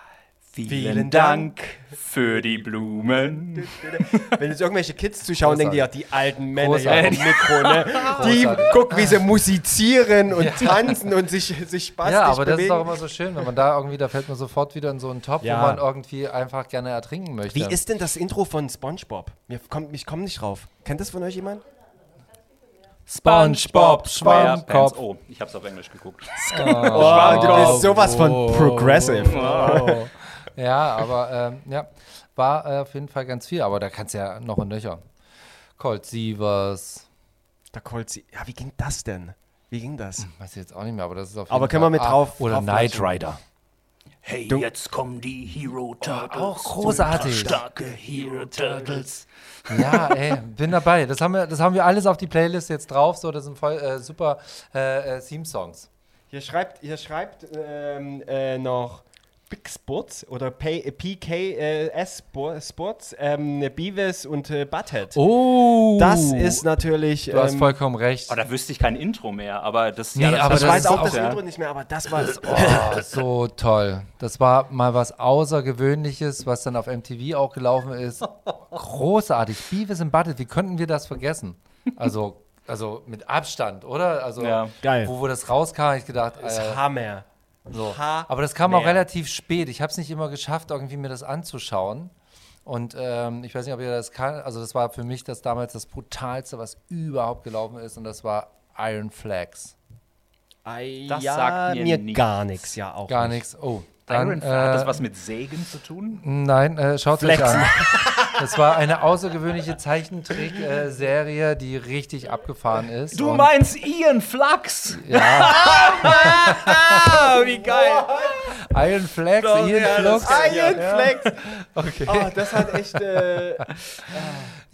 Vielen Dank für die Blumen. (laughs) Wenn jetzt irgendwelche Kids zuschauen, denken die ja, die alten Männer am Mikro, ne? (laughs) Die gucken, wie sie musizieren und tanzen und sich, sich spastisch Ja, aber das ist bewegen. doch immer so schön, wenn man da irgendwie, da fällt man sofort wieder in so einen Topf, Ja. wo man irgendwie einfach gerne ertrinken möchte. Wie ist denn das Intro von SpongeBob? Mir kommt, ich komme nicht drauf. Kennt das von euch jemand? SpongeBob Schwammkopf. Oh, ich hab's auf Englisch geguckt. Oh, du bist sowas von progressive. Oh. Ja, aber ähm, ja, war äh, auf jeden Fall ganz viel, aber da kannst du ja noch und nöcher. Colt Sievers, Da Colt sie. Ja, wie ging das denn? Wie ging das? weiß ich jetzt auch nicht mehr, aber das ist auf jeden Aber Fall. können wir mit Ah, drauf- Oder drauf Knight? Rider. Hey, Du- jetzt kommen die Hero Turtles. auch großartig. Starke Hero Turtles. Ja, ey, bin dabei. Das haben, wir, das haben wir alles auf die Playlist jetzt drauf. So, das sind voll äh, super äh, äh, Theme-Songs. Hier schreibt, hier schreibt ähm, äh, noch Big Sports oder PKS Sports, ähm, Beavis und äh, Butthead. Oh! Das ist natürlich. Du hast ähm, vollkommen recht. Oh, da wüsste ich kein Intro mehr, aber das, Nee, ja, das aber ich das weiß ist auch auch- das ja. Intro nicht mehr, aber das war. (laughs) Oh, (laughs) so toll. Das war mal was Außergewöhnliches, was dann auf MTV auch gelaufen ist. Großartig. Beavis and Butthead, wie könnten wir das vergessen? Also, also mit Abstand, oder? Also, Ja. Geil. Wo, wo das rauskam, ich gedacht, ist äh, Hammer. So. Aber das kam auch relativ spät. Ich habe es nicht immer geschafft, irgendwie mir das anzuschauen. Und ähm, ich weiß nicht, ob ihr das kann. Also, das war für mich das damals das brutalste, was überhaupt gelaufen ist. Und das war Iron Flags. Das ja, sagt mir mir nichts. gar nichts, ja auch. Gar nicht. nichts. Oh. Dann, Iron Flag, hat das äh, was mit Sägen zu tun? Nein, äh, schaut euch Flexen. an. (laughs) Das war eine außergewöhnliche Zeichentrick-Serie, die richtig abgefahren ist. Du meinst Ian Flux? Ja, (laughs) wie geil. Iron Flags, Doch, Ian ja, Flux. Iron Ja. Flex. Okay. Oh, das hat echt. Äh, (laughs)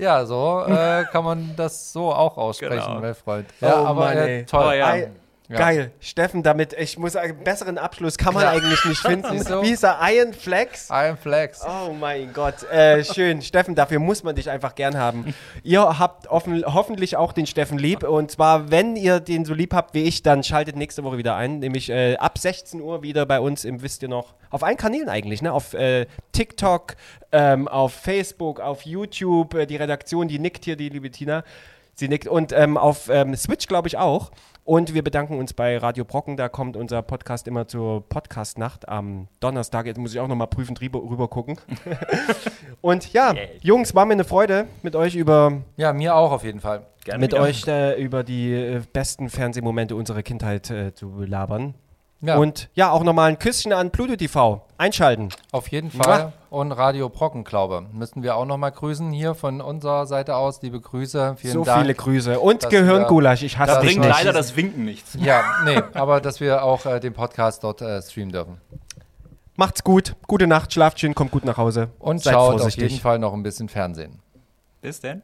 Ja, so äh, kann man das so auch aussprechen, Genau. mein Freund. Ja, Oh aber Mann, äh, toll. Oh, ja. I- Ja. Geil. Steffen, damit, ich muss sagen, besseren Abschluss kann man eigentlich nicht (laughs) finden. Wie ist er? Iron Flex? Iron Flex. Oh mein Gott, äh, schön. Steffen, dafür muss man dich einfach gern haben. Ihr habt offen, hoffentlich auch den Steffen lieb. Und zwar, wenn ihr den so lieb habt wie ich, dann schaltet nächste Woche wieder ein. Nämlich äh, ab 16 Uhr wieder bei uns im Wisst ihr noch. Auf allen Kanälen eigentlich, ne? Auf äh, TikTok, ähm, auf Facebook, auf YouTube. Äh, die Redaktion, die nickt hier, die liebe Tina. Sie nickt. Und ähm, auf ähm, Switch, glaube ich, auch. Und wir bedanken uns bei Radio Brocken. Da kommt unser Podcast immer zur Podcast-Nacht am Donnerstag. Jetzt muss ich auch nochmal prüfend rüber, rüber gucken. (laughs) Und ja, Jungs, war mir eine Freude, mit euch über, Ja, mir auch auf jeden Fall. Gerne mit wieder. euch äh, über die äh, besten Fernsehmomente unserer Kindheit äh, zu labern. Ja, Und ja, auch nochmal ein Küsschen an Pluto TV. Einschalten. auf jeden Fall. Und Radio Brockenklaube müssen wir auch nochmal grüßen hier von unserer Seite aus. Liebe Grüße. Vielen so Dank. viele Grüße. Und Gehirngulasch. Ich hasse Da dich bringt nicht. leider das Winken nichts. Ja, nee, aber dass wir auch äh, den Podcast dort äh, streamen dürfen. Macht's gut. Gute Nacht. Schlaft schön. Kommt gut nach Hause. Und Seid schaut auf vorsichtig. jeden Fall noch ein bisschen Fernsehen. Bis denn.